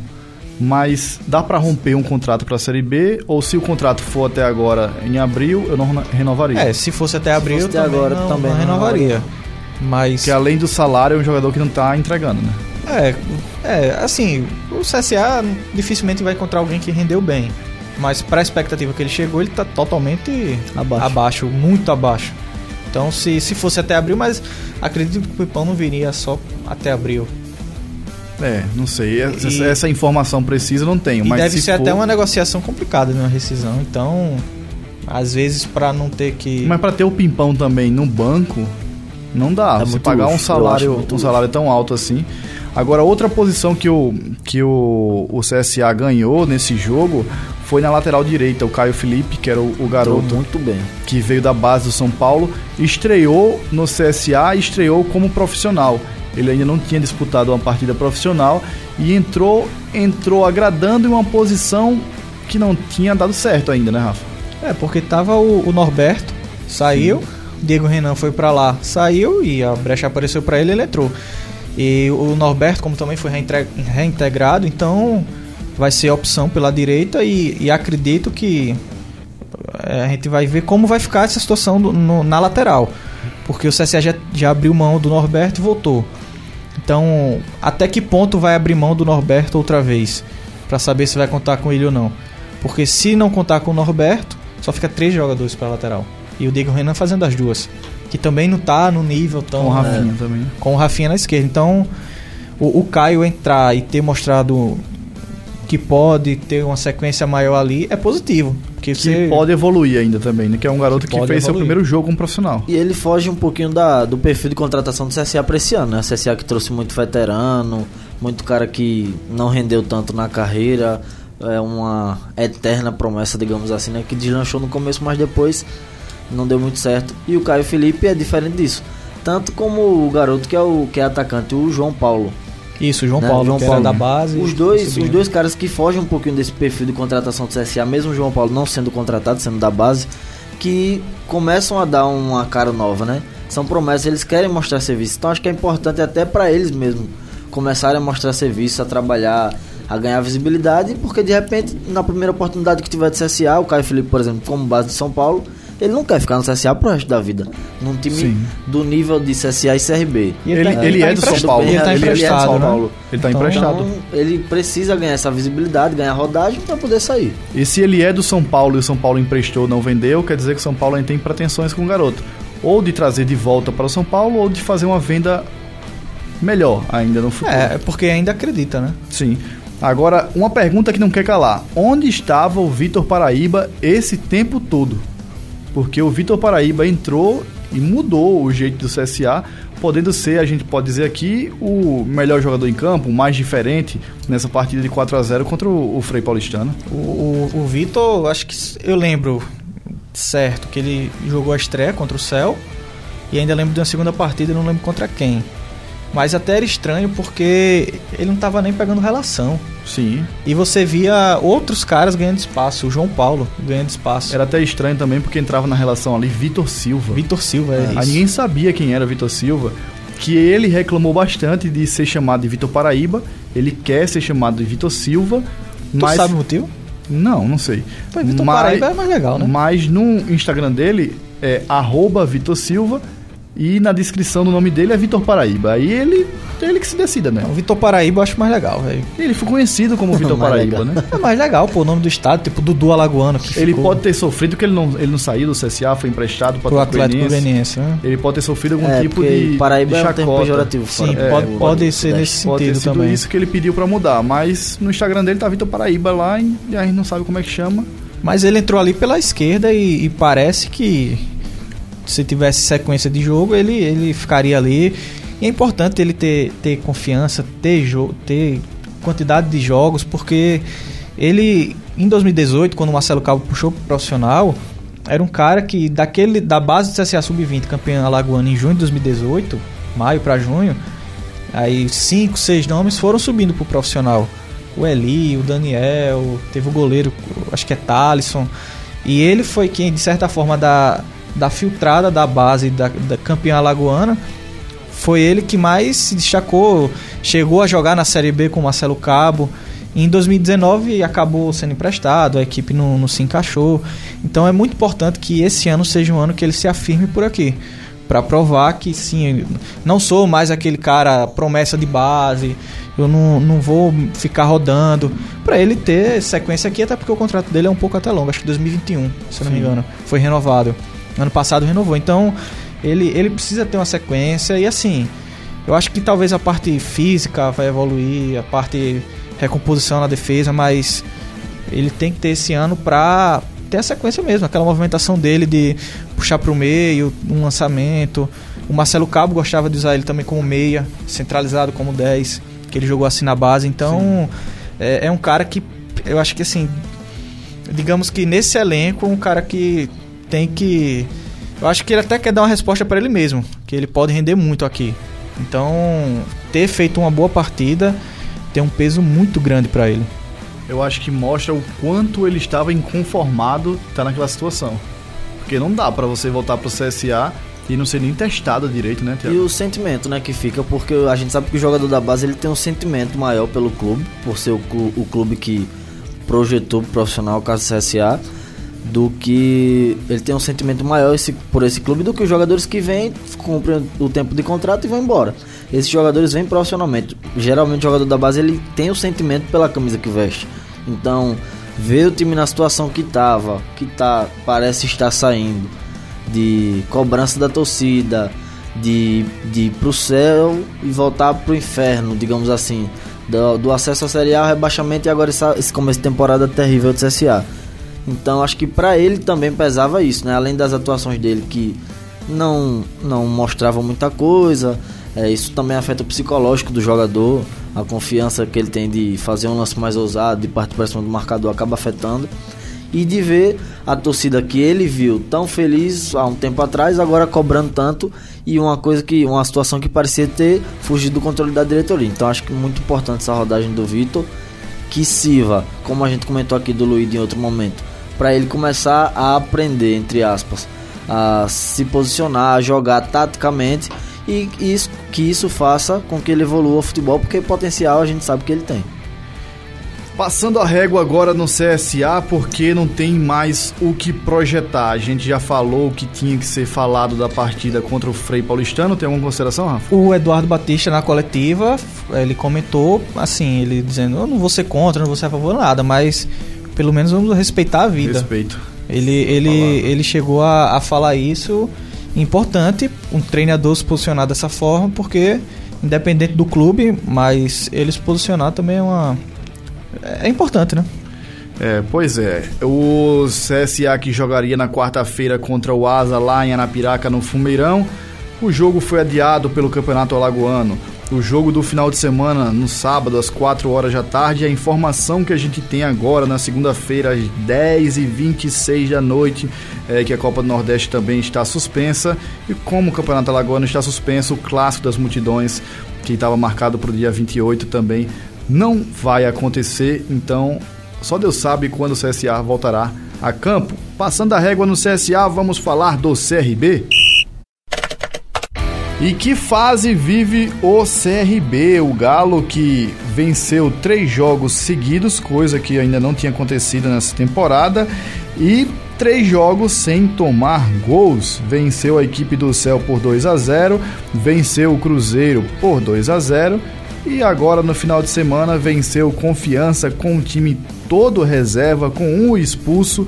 A: mas dá para romper um contrato para a Série B ou se o contrato for até agora em abril, eu não renovaria.
B: É, se fosse até abril,
C: fosse até
B: também
C: agora
B: não,
C: também
B: não renovaria. Mas
A: que além do salário é um jogador que não tá entregando, né?
B: É, é, assim, o CSA dificilmente vai encontrar alguém que rendeu bem. Mas para a expectativa que ele chegou, ele tá totalmente
C: abaixo,
B: abaixo muito abaixo. Então, se, se fosse até abril, mas acredito que o Pipão não viria só até abril.
A: É, não sei. Essa, e, essa informação precisa não tenho. mas
B: deve ser
A: for...
B: até uma negociação complicada de uma rescisão. Então, às vezes, para não ter que.
A: Mas para ter o pimpão também no banco, não dá. É Você pagar um salário, um salário tão alto assim. Agora, outra posição que o, que o, o CSA ganhou nesse jogo foi na lateral direita, o Caio Felipe, que era o, o garoto
C: muito bem.
A: que veio da base do São Paulo, estreou no CSA e estreou como profissional. Ele ainda não tinha disputado uma partida profissional e entrou entrou agradando em uma posição que não tinha dado certo ainda, né, Rafa?
B: É, porque tava o, o Norberto, saiu, Sim. Diego Renan foi para lá, saiu e a brecha apareceu para ele, ele entrou. E o Norberto, como também foi reintegrado, então vai ser opção pela direita e, e acredito que é, a gente vai ver como vai ficar essa situação do, no, na lateral. Porque o CSA já, já abriu mão do Norberto e voltou. Então, até que ponto vai abrir mão do Norberto outra vez? para saber se vai contar com ele ou não. Porque se não contar com o Norberto, só fica três jogadores para lateral. E o Diego Renan fazendo as duas. Que também não tá no nível tão.
A: Com o Rafinha é, também.
B: Com o Rafinha na esquerda. Então, o, o Caio entrar e ter mostrado que pode ter uma sequência maior ali é positivo.
A: Que, que você... pode evoluir ainda também, né? Que é um garoto que, que fez evoluir. seu primeiro jogo como profissional.
C: E ele foge um pouquinho da, do perfil de contratação do CSA para esse ano, né? O CSA que trouxe muito veterano, muito cara que não rendeu tanto na carreira, é uma eterna promessa, digamos assim, né? Que deslanchou no começo, mas depois não deu muito certo. E o Caio Felipe é diferente disso. Tanto como o garoto que é o que é atacante, o João Paulo.
B: Isso, João né? Paulo, João Paulo da base.
C: Os dois, os dois caras que fogem um pouquinho desse perfil de contratação do CSA, mesmo o João Paulo não sendo contratado, sendo da base, que começam a dar uma cara nova, né? São promessas, eles querem mostrar serviço. Então acho que é importante até para eles mesmo começarem a mostrar serviço, a trabalhar, a ganhar visibilidade, porque de repente, na primeira oportunidade que tiver de CSA, o Caio Felipe, por exemplo, como base de São Paulo, ele não quer ficar no CSA pro resto da vida. Num time Sim. do nível de CSA e CRB.
A: E ele, ele, tá, ele, ele tá é do São Paulo.
B: Ele tá emprestado, ele é São
A: né? Paulo. Né? Ele tá então, emprestado.
C: Então, ele precisa ganhar essa visibilidade, ganhar rodagem para poder sair.
A: E se ele é do São Paulo e o São Paulo emprestou não vendeu, quer dizer que o São Paulo ainda tem pretensões com o garoto. Ou de trazer de volta para o São Paulo, ou de fazer uma venda melhor ainda no futuro.
B: É, porque ainda acredita, né?
A: Sim. Agora, uma pergunta que não quer calar. Onde estava o Vitor Paraíba esse tempo todo? Porque o Vitor Paraíba entrou e mudou o jeito do CSA, podendo ser, a gente pode dizer aqui, o melhor jogador em campo, o mais diferente nessa partida de 4 a 0 contra o, o Frei Paulistano.
B: O, o, o Vitor, acho que eu lembro certo que ele jogou a estreia contra o Céu E ainda lembro de uma segunda partida, não lembro contra quem. Mas até era estranho porque ele não estava nem pegando relação.
A: Sim.
B: E você via outros caras ganhando espaço. O João Paulo ganhando espaço.
A: Era até estranho também porque entrava na relação ali Vitor Silva.
B: Vitor Silva, é,
A: é. Aí ninguém sabia quem era Vitor Silva. Que ele reclamou bastante de ser chamado de Vitor Paraíba. Ele quer ser chamado de Vitor Silva.
B: Tu
A: mas...
B: sabe o motivo?
A: Não, não sei.
B: Pô, Vitor mas, Paraíba é mais legal, né?
A: Mas no Instagram dele é arroba Vitor Silva e na descrição do nome dele é Vitor Paraíba. Aí ele ele que se decida, né?
B: O Vitor Paraíba eu acho mais legal, velho.
A: Ele foi conhecido como (laughs) Vitor Paraíba, né?
B: É mais legal, pô, o nome do estado, tipo Dudu Alagoano. Que
A: ele
B: ficou...
A: pode ter sofrido, porque ele não, ele não saiu do CSA, foi emprestado para
B: o Atlético Goianiense. Né?
A: Ele pode ter sofrido algum
C: é,
A: tipo de.
C: Paraíba
A: de
C: é um termo pejorativo.
B: Sim, é, pode, pode ser nesse sentido
A: pode ter sido
B: também.
A: isso que ele pediu para mudar, mas no Instagram dele tá Vitor Paraíba lá e a gente não sabe como é que chama.
B: Mas ele entrou ali pela esquerda e, e parece que se tivesse sequência de jogo, ele, ele ficaria ali. E é importante ele ter, ter confiança, ter, ter quantidade de jogos, porque ele, em 2018, quando o Marcelo Cabo puxou pro profissional, era um cara que, daquele da base do CSA Sub-20, campeão alagoano em junho de 2018, maio para junho, aí cinco, seis nomes foram subindo pro profissional. O Eli, o Daniel, teve o goleiro, acho que é Talisson. E ele foi quem, de certa forma, da, da filtrada da base da, da campeã alagoana. Foi ele que mais se destacou, chegou a jogar na Série B com o Marcelo Cabo. Em 2019 acabou sendo emprestado, a equipe não, não se encaixou. Então é muito importante que esse ano seja um ano que ele se afirme por aqui para provar que sim, não sou mais aquele cara promessa de base, eu não, não vou ficar rodando. Para ele ter sequência aqui, até porque o contrato dele é um pouco até longo, acho que 2021, se não me engano, foi renovado. Ano passado renovou. Então, ele, ele precisa ter uma sequência e assim, eu acho que talvez a parte física vai evoluir, a parte recomposição na defesa, mas ele tem que ter esse ano pra ter a sequência mesmo, aquela movimentação dele de puxar pro meio, um lançamento. O Marcelo Cabo gostava de usar ele também como meia, centralizado como 10, que ele jogou assim na base. Então, é, é um cara que eu acho que assim, digamos que nesse elenco, um cara que tem que. Eu acho que ele até quer dar uma resposta para ele mesmo, que ele pode render muito aqui. Então, ter feito uma boa partida tem um peso muito grande para ele.
A: Eu acho que mostra o quanto ele estava inconformado tá naquela situação. Porque não dá para você voltar pro CSA e não ser nem testado direito, né, Thiago?
C: E o sentimento, né, que fica, porque a gente sabe que o jogador da base ele tem um sentimento maior pelo clube, por ser o, clube, o clube que projetou pro profissional, o caso CSA do que ele tem um sentimento maior esse, por esse clube do que os jogadores que vêm, cumprem o tempo de contrato e vão embora. Esses jogadores vêm profissionalmente. Geralmente o jogador da base ele tem o sentimento pela camisa que veste. Então, ver o time na situação que estava, que tá, parece estar saindo, de cobrança da torcida, de, de ir pro céu e voltar pro inferno, digamos assim. Do, do acesso à Série A, rebaixamento e agora esse começo de temporada terrível do CSA então acho que para ele também pesava isso, né? Além das atuações dele que não não mostravam muita coisa, é, isso também afeta o psicológico do jogador, a confiança que ele tem de fazer um lance mais ousado, de partir para cima do marcador acaba afetando. E de ver a torcida que ele viu tão feliz há um tempo atrás, agora cobrando tanto e uma coisa que uma situação que parecia ter fugido do controle da diretoria. Então acho que muito importante essa rodagem do Vitor que sirva, como a gente comentou aqui do Luiz em outro momento, para ele começar a aprender, entre aspas, a se posicionar, a jogar taticamente e isso, que isso faça com que ele evolua o futebol, porque potencial a gente sabe que ele tem.
A: Passando a régua agora no CSA, porque não tem mais o que projetar. A gente já falou o que tinha que ser falado da partida contra o Frei Paulistano. Tem alguma consideração, Rafa?
B: O Eduardo Batista, na coletiva, ele comentou assim: ele dizendo, eu não vou ser contra, não vou ser a favor nada, mas pelo menos vamos respeitar a vida.
A: Respeito.
B: Ele, ele, ele chegou a, a falar isso. Importante um treinador se posicionar dessa forma, porque independente do clube, mas ele se posicionar também é uma. É importante, né?
A: É, pois é. O CSA que jogaria na quarta-feira contra o Asa lá em Anapiraca, no Fumeirão. O jogo foi adiado pelo Campeonato Alagoano. O jogo do final de semana, no sábado, às 4 horas da tarde. A informação que a gente tem agora, na segunda-feira, às 10h26 da noite, é que a Copa do Nordeste também está suspensa. E como o Campeonato Alagoano está suspenso, o Clássico das Multidões, que estava marcado para o dia 28 também, não vai acontecer. Então, só Deus sabe quando o CSA voltará a campo. Passando a régua no CSA, vamos falar do CRB. E que fase vive o CRB, o Galo que venceu três jogos seguidos, coisa que ainda não tinha acontecido nessa temporada, e três jogos sem tomar gols. Venceu a equipe do Céu por 2 a 0, venceu o Cruzeiro por 2 a 0 e agora no final de semana venceu Confiança com o time todo reserva, com um expulso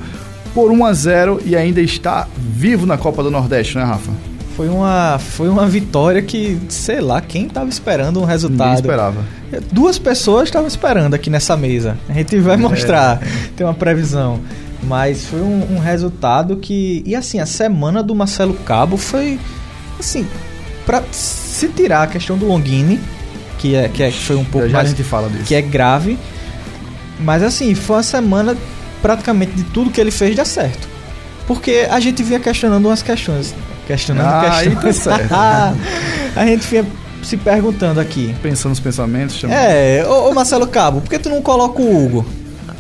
A: por 1 a 0 e ainda está vivo na Copa do Nordeste, né, Rafa?
B: Foi uma, foi uma vitória que, sei lá, quem estava esperando um resultado. Ninguém
A: esperava.
B: Duas pessoas estavam esperando aqui nessa mesa. A gente vai é. mostrar, é. tem uma previsão. Mas foi um, um, resultado que. E assim, a semana do Marcelo Cabo foi. Assim, pra se tirar a questão do Longini, que, é, que, é, que foi um pouco
A: já, já
B: mais.
A: a gente fala disso.
B: Que é grave. Mas assim, foi uma semana praticamente de tudo que ele fez dar certo. Porque a gente vinha questionando umas questões. Questionando
A: ah,
B: questões.
A: Tá certo. (laughs)
B: a gente vinha se perguntando aqui.
A: Pensando nos pensamentos.
B: Chamando. É, ô, ô, Marcelo Cabo, por que tu não coloca o Hugo?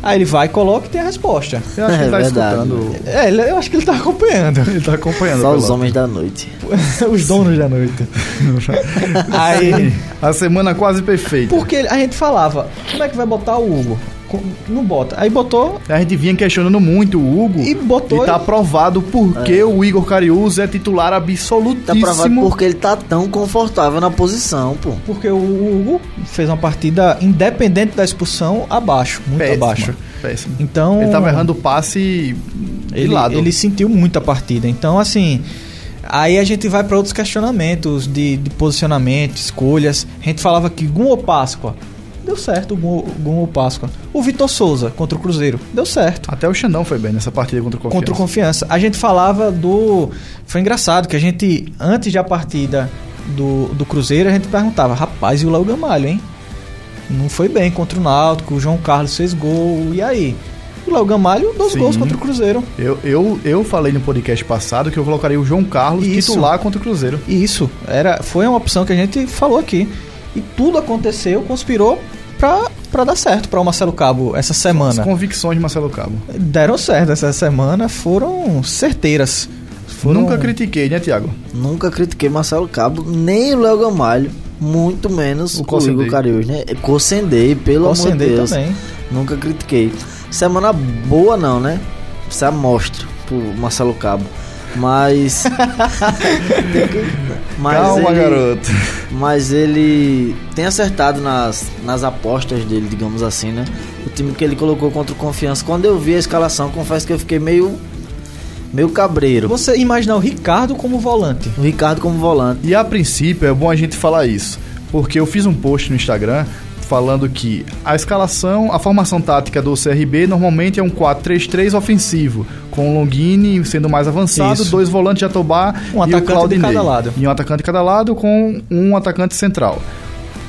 B: Aí ele vai, coloca e tem a resposta.
A: Eu acho que ele tá verdade. escutando.
B: É, eu acho que ele tá acompanhando. (laughs)
A: Ele tá acompanhando.
C: Só os homens da noite. (laughs)
B: os donos da noite.
A: Aí. A semana quase perfeita.
B: Porque a gente falava, como é que vai botar o Hugo? Não bota. Aí botou.
A: A gente vinha questionando muito o Hugo.
B: E botou.
A: E tá aprovado porque é. o Igor Cariús é titular absolutíssimo. Tá aprovado
C: porque ele tá tão confortável na posição, pô.
B: Porque o Hugo fez uma partida independente da expulsão abaixo, muito Péssima. abaixo.
A: Péssimo.
B: Então.
A: Ele tava errando o passe
B: ele, lado. Ele sentiu muito a partida. Então, assim. Aí a gente vai para outros questionamentos de, de, posicionamento, escolhas. A gente falava que Gum ou Páscoa deu certo o Gum ou Páscoa. O Vitor Souza contra o Cruzeiro, deu certo.
A: Até o Xandão foi bem nessa partida contra o Confiança.
B: Contra o Confiança. A gente falava do. Foi engraçado que a gente, antes da partida do, do Cruzeiro, a gente perguntava: rapaz, e o Léo Gamalho, hein? Não foi bem contra o Náutico, o João Carlos fez gol, e aí? O Léo Gamalho, dois Sim. gols contra o Cruzeiro.
A: Eu, eu, eu falei no podcast passado que eu colocaria o João Carlos Isso. titular contra o Cruzeiro.
B: Isso, era, foi uma opção que a gente falou aqui. E tudo aconteceu, conspirou pra, pra dar certo para o Marcelo Cabo essa semana.
A: As convicções de Marcelo Cabo.
B: Deram certo essa semana, foram certeiras. Foram...
A: Nunca critiquei, né, Tiago?
C: Nunca critiquei Marcelo Cabo, nem o Léo Gamalho, muito menos o, o Igor Cariús, né? Cocendei, pelo amor de Deus. também. Nunca critiquei. Semana boa não, né? Você amostra pro Marcelo Cabo. Mas. (laughs)
A: mas Calma, ele, garoto.
C: Mas ele tem acertado nas, nas apostas dele, digamos assim, né? O time que ele colocou contra o Confiança. Quando eu vi a escalação, confesso que eu fiquei meio. Meio cabreiro.
B: Você imaginar o Ricardo como volante?
C: O Ricardo como volante.
A: E a princípio é bom a gente falar isso. Porque eu fiz um post no Instagram falando que a escalação, a formação tática do CRB normalmente é um 4-3-3 ofensivo, com o Longini sendo mais avançado, Isso. dois volantes de Atobá
B: um e o Claudinei. De cada lado.
A: E um atacante de cada lado com um atacante central.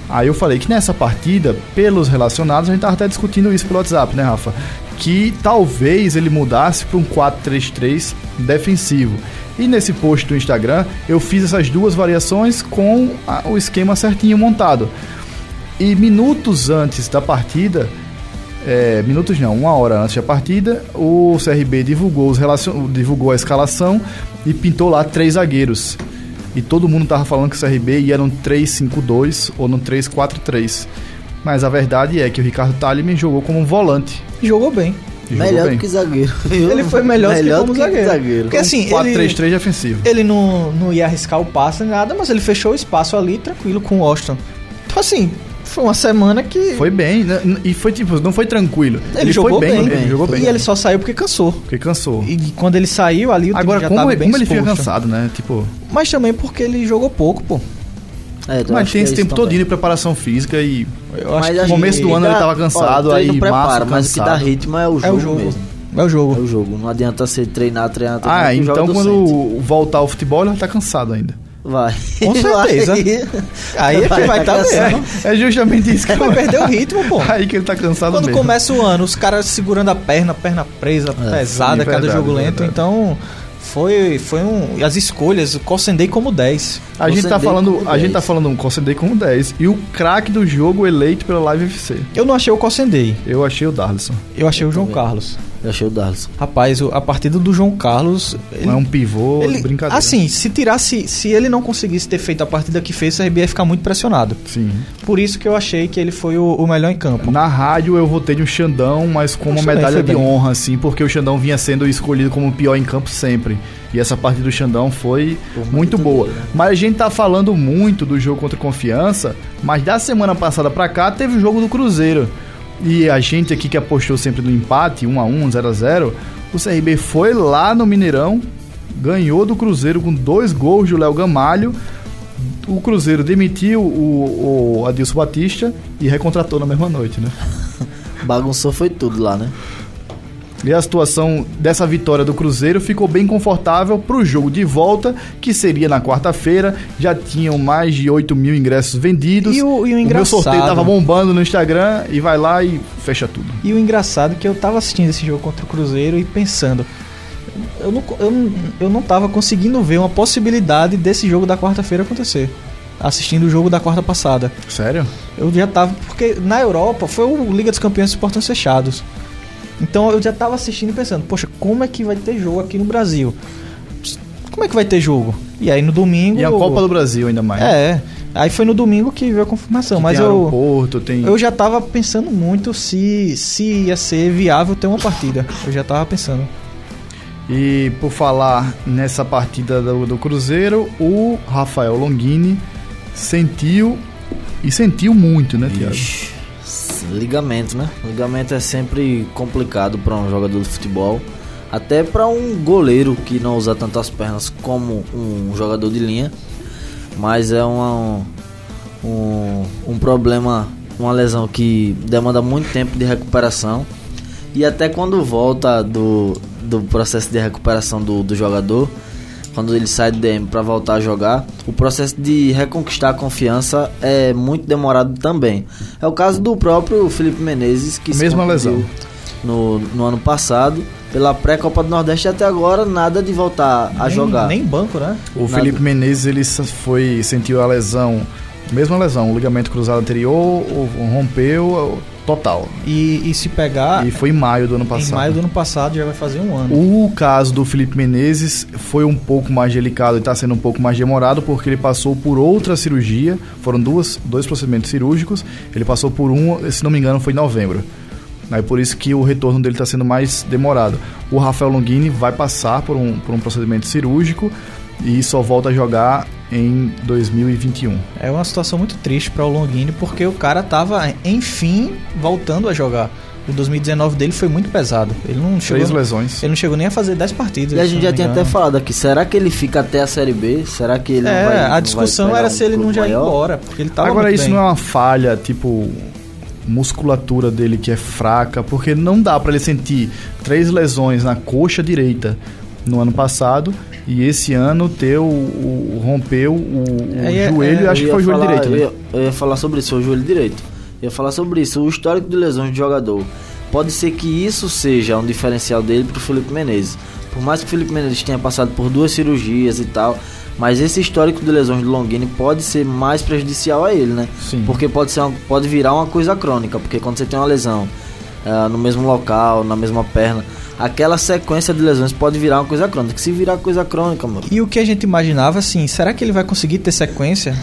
A: Aí eu falei que nessa partida, pelos relacionados, a gente tava até discutindo isso pelo WhatsApp, né, Rafa? Que talvez ele mudasse para um 4-3-3 defensivo. E nesse post do Instagram, eu fiz essas duas variações com a, o esquema certinho montado. E minutos antes da partida, é, minutos não, uma hora antes da partida, o CRB divulgou, os relacion... divulgou a escalação e pintou lá três zagueiros. E todo mundo tava falando que o CRB ia no 3-5-2 ou no 3-4-3. Mas a verdade é que o Ricardo Taliman jogou como um volante.
B: Jogou bem.
C: Jogou melhor bem. do que zagueiro. (laughs)
B: Ele foi melhor, melhor do que como do que zagueiro. zagueiro.
A: Porque assim, 4-3-3 defensivo.
B: Ele não, não ia arriscar o passe nem nada, mas ele fechou o espaço ali tranquilo com o Austin. Então assim, foi uma semana que.
A: Foi bem, né? E foi tipo, não foi tranquilo.
B: Ele, ele jogou bem, bem,
A: bem, jogou bem.
B: E ele só saiu porque cansou.
A: Porque cansou.
B: E quando ele saiu ali,
A: o Agora,
B: já
A: como,
B: tava
A: ele,
B: bem
A: como ele fica cansado, né? Tipo.
B: Mas também porque ele jogou pouco, pô.
A: É, Mas tem esse é tempo todo de preparação física e. Eu acho mas que no começo do ano ele tava cansado,
C: ó,
A: aí
C: não prepara,
A: massa,
C: mas o que dá ritmo é o jogo, é o jogo. mesmo.
B: É o jogo.
C: É o jogo. Não adianta você treinar, treinar, treinar.
A: Ah, então quando voltar ao futebol ele vai estar tá cansado ainda.
C: Vai.
B: Com (laughs) certeza. Aí é que vai estar tá mesmo.
A: É justamente isso que
B: vai perder o ritmo, pô. (laughs)
A: Aí que ele tá cansado
B: Quando
A: mesmo.
B: começa o ano, os caras segurando a perna, perna presa,
C: É,
B: pesada,
A: sim,
B: cada
A: verdade,
B: jogo lento.
A: verdade.
B: Então, foi, foi um. As escolhas, o Cossendei como 10.
A: A gente tá falando,
C: como
A: a gente
C: 10.
A: tá falando um Concedei como 10 e o craque do jogo eleito pela Live FC.
B: Eu não achei o Cossendei,
A: Eu achei o Darlison.
B: eu achei o João
C: também.
B: Carlos.
C: Eu achei o Darlison.
B: Rapaz, a partida do João Carlos. Ele,
A: é um pivô,
B: ele-
A: brincadeira.
B: Assim, se tirasse. Se ele não conseguisse ter feito a partida que fez, o CRB ia ficar muito pressionado.
A: Sim.
B: Por isso que eu achei que ele foi o, o melhor em campo.
A: Na rádio eu votei no Xandão, mas com uma medalha de
B: bem.
A: honra, assim, porque o Xandão vinha sendo escolhido como o pior em campo sempre. E essa partida do Xandão foi muito
C: mérito
A: boa.
C: dele, né?
A: Mas a gente tá falando muito do jogo contra Confiança, mas da semana passada pra cá teve o jogo do Cruzeiro. E a gente aqui que apostou sempre no empate, 1 a 1 0 a 0 o CRB foi lá no Mineirão, ganhou do Cruzeiro com dois gols do Léo Gamalho. O Cruzeiro demitiu o, o Adilson Batista e recontratou na mesma noite, né? (laughs)
C: Bagunçou foi tudo lá, né?
A: E a situação dessa vitória do Cruzeiro ficou bem confortável para o jogo de volta, que seria na quarta-feira. Já tinham mais de 8 mil ingressos vendidos.
B: E o, e o
A: meu
B: engraçado.
A: sorteio tava bombando no Instagram e vai lá e fecha tudo.
B: E o engraçado é que eu tava assistindo esse jogo contra o Cruzeiro e pensando. Eu não, eu, eu não tava conseguindo ver uma possibilidade desse jogo da quarta-feira acontecer. Assistindo o jogo da quarta passada.
A: Sério?
B: Eu já tava. Porque na Europa foi o Liga dos Campeões de Portões Fechados. Então eu já tava assistindo e pensando, poxa, como é que vai ter jogo aqui no Brasil? Como é que vai ter jogo? E aí no domingo.
A: E a Copa do Brasil ainda mais.
B: É. Aí foi no domingo que veio a confirmação.
A: Que
B: mas
A: tem
B: eu.
A: aeroporto, tem...
B: Eu já tava pensando muito se, se ia ser viável ter uma partida. Eu já tava pensando.
A: E por falar nessa partida do, do Cruzeiro, o Rafael Longini sentiu e sentiu muito, né, Thiago?
C: Ligamento, né? Ligamento é sempre complicado para um jogador de futebol, até para um goleiro que não usa tanto as pernas como um jogador de linha. Mas é uma, um, um problema, uma lesão que demanda muito tempo de recuperação. E até quando volta do, do processo de recuperação do, do jogador, quando ele sai do DM para voltar a jogar, o processo de reconquistar a confiança é muito demorado também. É o caso do próprio Felipe Menezes, que se
A: Mesma lesão.
C: No, no ano passado, pela pré-Copa do Nordeste, e até agora nada de voltar a
B: nem,
C: jogar.
B: Nem banco, né?
A: O
C: Nada.
A: Felipe Menezes ele foi sentiu a lesão, mesma lesão, o ligamento cruzado anterior, rompeu total.
B: E, e se pegar,
A: E foi em maio do ano
B: em
A: passado.
B: maio do ano passado já vai fazer um ano.
A: O caso do Felipe Menezes foi um pouco mais delicado e está sendo um pouco mais demorado porque ele passou por outra cirurgia. Foram duas, dois procedimentos cirúrgicos. Ele passou por um, se não me engano, foi em novembro. Aí por isso que o retorno dele está sendo mais demorado. O Rafael Longini vai passar por um, por um procedimento cirúrgico e só volta a jogar em 2021.
B: É uma situação muito triste para o Longini, porque o cara tava, enfim, voltando a jogar. O 2019 dele foi muito pesado. Ele não chegou,
A: Três lesões.
B: ele não chegou nem a fazer 10 partidas.
C: E a gente já tinha até falado aqui, será que ele fica até a Série B? Será que ele não
B: É,
C: vai
B: a discussão era
C: um
B: se ele não já ia
C: maior?
B: embora, porque ele tava
A: Agora
B: muito
A: isso
B: bem.
A: não é uma falha, tipo musculatura dele que é fraca, porque não dá pra ele sentir três lesões na coxa direita no ano passado e esse ano ter o, o- rompeu o, o
B: É, é,
A: joelho,
B: é,
A: eu acho
C: Eu
A: que foi o joelho
C: falar-
A: direito,
C: eu
A: né?
C: ia, eu ia falar sobre isso, foi o joelho direito. Eu ia falar sobre isso, o histórico de lesões do jogador. Pode ser que isso seja um diferencial dele pro Felipe Menezes. Por mais que o Felipe Menezes tenha passado por duas cirurgias e tal, mas esse histórico de lesões do Longini pode ser mais prejudicial a ele, né?
A: Sim.
C: Porque pode, ser uma- pode virar uma coisa crônica, porque quando você tem uma lesão ah, no mesmo local, na mesma perna, aquela sequência de lesões pode virar uma coisa crônica. Se virar coisa crônica, mano.
B: E o que a gente imaginava, assim, será que ele vai conseguir ter sequência?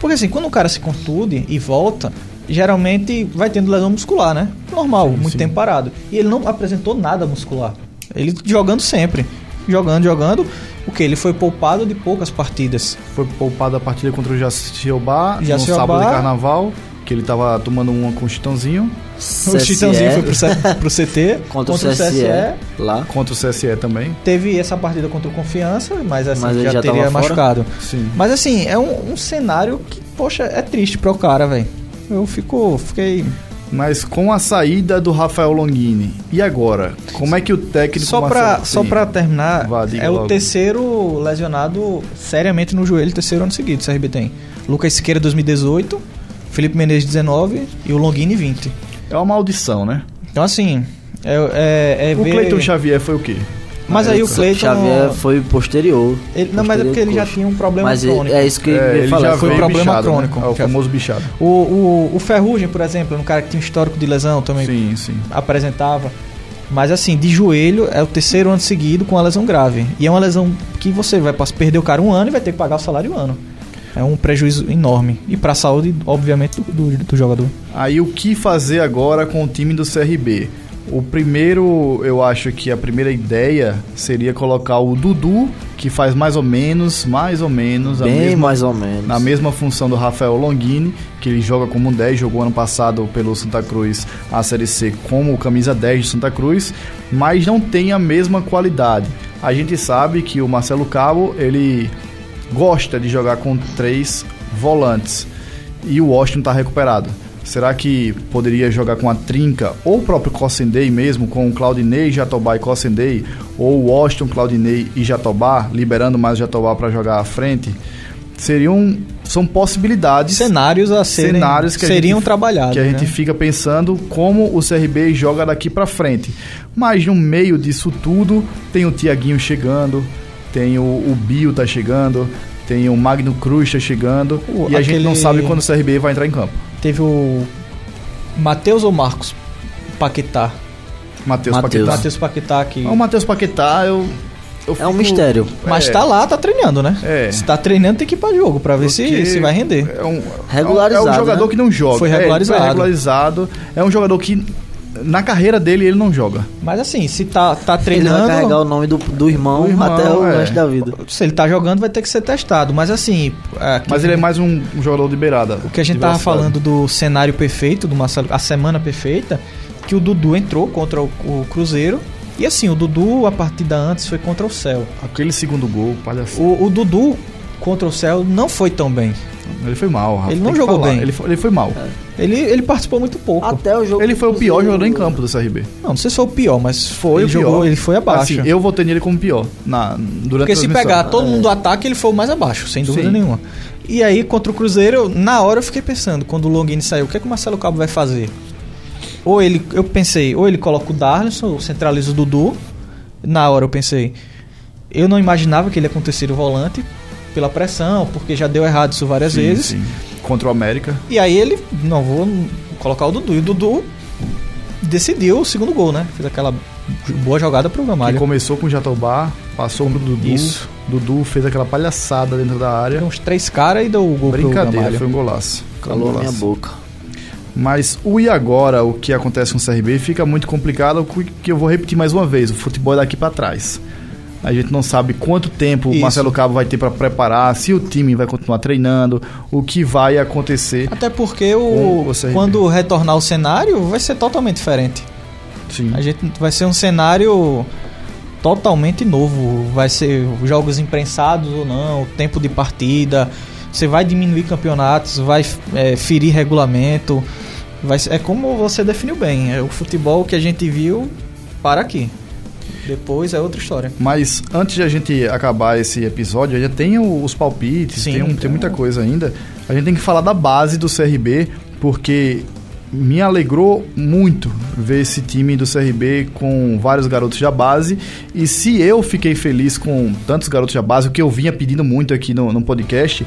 B: Porque assim, quando o cara se contude e volta, geralmente vai tendo lesão muscular, né? Normal,
A: Sim,
B: muito
A: sim.
B: tempo parado. E ele não apresentou nada muscular. Ele jogando sempre. Jogando, jogando. O que? Ele foi poupado de poucas partidas.
A: Foi poupado a partida contra o Jaciobá no sábado de carnaval, que ele tava tomando uma com o Chitãozinho,
B: O Chitãozinho foi pro, C- pro CT. (laughs)
C: contra, o CSE, lá.
A: contra o CSE também.
B: Teve essa partida contra o Confiança, mas assim,
C: Mas
B: já,
C: já
B: teria machucado.
A: Sim.
B: Mas assim, é um, um cenário que, poxa, é triste para o cara, velho. Eu fico, fiquei
A: Mas com a saída do Rafael Longini, e agora? Como é que o técnico
B: Só pra,
A: Marcelo-
B: só pra terminar,
A: Vá,
B: é o
A: logo.
B: terceiro lesionado seriamente no joelho, terceiro ano seguido, o CRB tem. Lucas Siqueira 2018, Felipe Menezes 19 e o Longini 20.
A: É uma maldição, né?
B: Então assim, é, é, é
A: O
B: ver...
A: Cleiton Xavier foi o quê?
B: Mas aí o Cleiton...
C: Xavier foi posterior.
B: Ele, não, mas é porque ele já
C: Posterior
B: tinha um problema
C: Mas é-
B: crônico.
C: é isso que
A: É, ele já
B: foi
A: veio
B: problema
A: bichado,
B: crônico.
A: Né? É o famoso bichado.
B: O, o, o Ferrugem, por exemplo, era um cara que tinha um histórico de lesão também
A: Sim, sim.
B: apresentava. Mas assim, de joelho é o terceiro ano seguido com uma lesão grave. E é uma lesão que você vai perder o cara um ano e vai ter que pagar o salário um ano. É um prejuízo enorme. E pra saúde, obviamente, do, do, do jogador.
A: Aí o que fazer agora com o time do CRB? O primeiro, eu acho que a primeira ideia seria colocar o Dudu, que faz mais ou menos, mais ou menos, a
C: Bem
A: mesma,
C: mais ou menos.
A: na mesma função do Rafael Longini, que ele joga como um 10, jogou ano passado pelo Santa Cruz a Série C como camisa 10 de Santa Cruz, mas não tem a mesma qualidade. A gente sabe que o Marcelo Cabo, ele gosta de jogar com três volantes e o Washington está recuperado. Será que poderia jogar com a Trinca ou o próprio Cossendei mesmo, com o Claudinei, Jatobá e Cossendei, ou o Washington, Claudinei e Jatobá, liberando mais o Jatobá para jogar à frente? Seriam são possibilidades
B: Cenários a serem,
A: cenários que
B: seriam
A: gente-
B: trabalhados.
A: que a gente
B: né?
A: fica pensando como o CRB joga daqui pra frente. Mas no meio disso tudo, tem o Tiaguinho chegando, tem o, o Bio tá chegando, tem o Magno Cruz tá chegando,
B: O-
A: e a gente não sabe quando o CRB vai entrar em campo.
B: Teve o Matheus ou Marcos Paquetá.
A: Matheus
C: Matheus.
A: Paquetá.
B: Matheus Paquetá que...
A: O Matheus Paquetá, eu, eu
C: É um
A: fico-
C: mistério.
B: Mas
A: é,
B: tá lá, tá treinando, né?
A: É.
B: Se tá treinando, tem que ir pra jogo pra ver se,
A: porque
B: se vai render.
A: É um,
C: Regularizado,
A: É um jogador
C: né?
A: que não joga.
B: Foi
A: É,
B: regularizado.
A: regularizado. É um jogador que na carreira dele ele não joga.
B: Mas assim, se tá, tá
C: Ele
B: treinando...
C: vai carregar o nome do, do irmão,
A: Do irmão,
C: até o
A: é.
C: resto da vida.
B: Se ele tá jogando, vai ter que ser testado. Mas assim. é, que-
A: Mas ele é mais um, um jogador de beirada.
B: O que a gente tava falando do cenário perfeito, do Marcelo, a semana perfeita, que o Dudu entrou contra o, o Cruzeiro. E assim, o Dudu, a partida antes, foi contra o Céu.
A: Aquele segundo gol, palhaçada.
B: O, o Dudu contra o Céu não foi tão bem.
A: Ele foi mal, Rafa.
B: Ele não jogou
A: falar.
B: bem.
A: Ele foi, ele foi mal.
B: Ele, ele participou muito pouco.
C: Até o jogo.
A: Ele foi o pior jogador em campo do CRB.
B: Não, não sei se foi o pior, mas
A: Foi
B: ele
A: o pior.
B: jogou, ele foi abaixo.
A: Assim, eu votei nele como pior. Na, durante
B: Porque
A: a
B: se pegar todo mundo do ataque, ele foi o mais abaixo, sem dúvida
A: Sim.
B: nenhuma. E aí, contra o Cruzeiro, na hora eu fiquei pensando, quando o Longini saiu, o que, é que o Marcelo Cabo vai fazer? Ou ele, eu pensei, ou ele coloca o Darlison, centraliza o Dudu. Na hora eu pensei, eu não imaginava que ele ia acontecer o volante pela pressão, porque já deu errado isso várias
A: Sim,
B: vezes.
A: sim. Contra o América.
B: E aí ele, não vou colocar o Dudu. E o Dudu decidiu o segundo gol, né? Fez aquela boa jogada pro
A: Que
B: Gamalho.
A: começou com o Jatobá, passou pro Dudu.
B: Isso.
A: Dudu fez aquela palhaçada dentro da área.
B: Uns três caras e deu o gol pro
A: Brincadeira,
B: Gamalho.
A: foi um golaço. Um
C: Calou a minha boca.
A: Mas o e agora, o que acontece com o CRB, fica muito complicado, que eu vou repetir mais uma vez, o futebol é daqui pra trás. A gente não sabe quanto tempo o. Marcelo Cabo vai ter pra preparar, se o time vai continuar treinando, o que vai acontecer.
B: Até porque o,
A: o
B: quando retornar o cenário vai ser totalmente diferente.
A: Sim.
B: A gente vai ser um cenário totalmente novo. Vai ser jogos imprensados ou não, o tempo de partida. Você vai diminuir campeonatos, vai é, ferir regulamento. Vai é como você definiu bem. É o futebol que a gente viu para aqui. Depois é outra história.
A: Mas antes de a gente acabar esse episódio, ainda tem os palpites,
B: Sim,
A: tem, um- tem
B: tem
A: muita coisa ainda. A gente tem que falar da base do CRB, porque me alegrou muito ver esse time do CRB com vários garotos da base. E se eu fiquei feliz com tantos garotos da base, o que eu vinha pedindo muito aqui no, no podcast,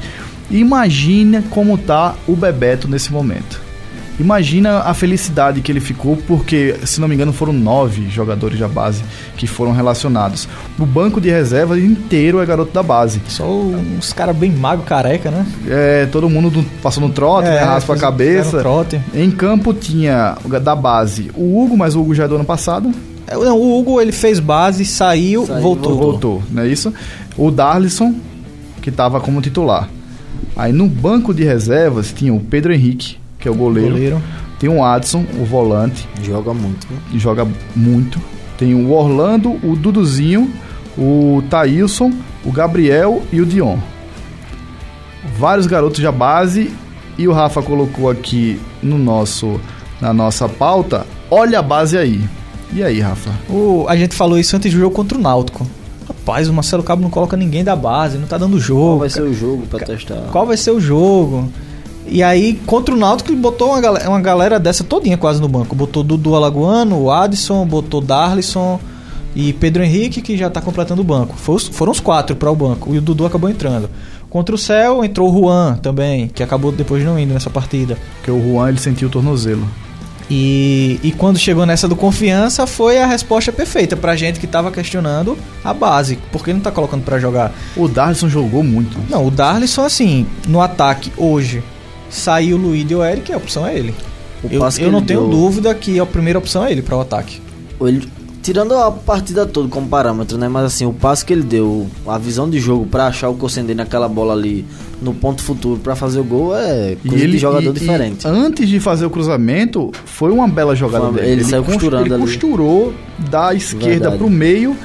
A: imagina como tá o Bebeto nesse momento. Imagina a felicidade que ele ficou, porque, se não me engano, foram nove jogadores da base que foram relacionados. O banco de reserva inteiro é garoto da base.
B: Só uns caras bem magro, careca, né?
A: É, todo mundo do, passou no trote, né, raspa a cabeça.
B: trote.
A: Em campo tinha da base o Hugo, mas o Hugo já é do ano passado.
B: É, não, o Hugo ele fez base, saiu,
C: Saiu,
B: voltou.
A: Voltou, não é isso? O Darlison, que estava como titular. Aí no banco de reservas tinha o Pedro Henrique, que é o goleiro.
B: Goleiro.
A: Tem o Adson, o volante.
C: Joga muito.
A: que joga muito. Tem o Orlando, o Duduzinho, o Thailson, o Gabriel e o Dion. Vários garotos da base. E o Rafa colocou aqui no nosso na nossa pauta, olha a base aí. E aí, Rafa?
B: O, a gente falou isso antes do jogo contra o Náutico. Rapaz, o Marcelo Cabo não coloca ninguém da base, não tá dando jogo.
C: Qual vai ser o jogo pra testar?
B: Qual vai ser o jogo? E aí, contra o Náutico, ele botou uma galera, uma galera dessa todinha quase no banco. Botou Dudu Alagoano, o Adson, botou Darlison e Pedro Henrique, que já tá completando o banco. foram os quatro para o banco. E o Dudu acabou entrando. Contra o Céu entrou o Juan também, que acabou depois não indo nessa partida.
A: Porque o Juan ele sentiu o tornozelo.
B: E, e quando chegou nessa do confiança, foi a resposta perfeita pra gente que tava questionando a base. Por que não tá colocando para jogar?
A: O Darlison jogou muito.
B: Não, o Darlison, assim, no ataque hoje, saiu o Luiz e o Eric, a opção é ele. O eu, eu não tenho deu... dúvida que a primeira opção é ele para o ataque.
C: Ele, tirando a partida toda como parâmetro, né? Mas assim, o passo que ele deu, a visão de jogo para achar o Cossendê naquela bola ali no ponto futuro para fazer o gol é coisa ele, de jogador e, diferente.
A: E antes de fazer o cruzamento, foi uma bela jogada uma, dele.
C: Ele, ele saiu costurando
A: ele
C: ali.
A: costurou da esquerda para o meio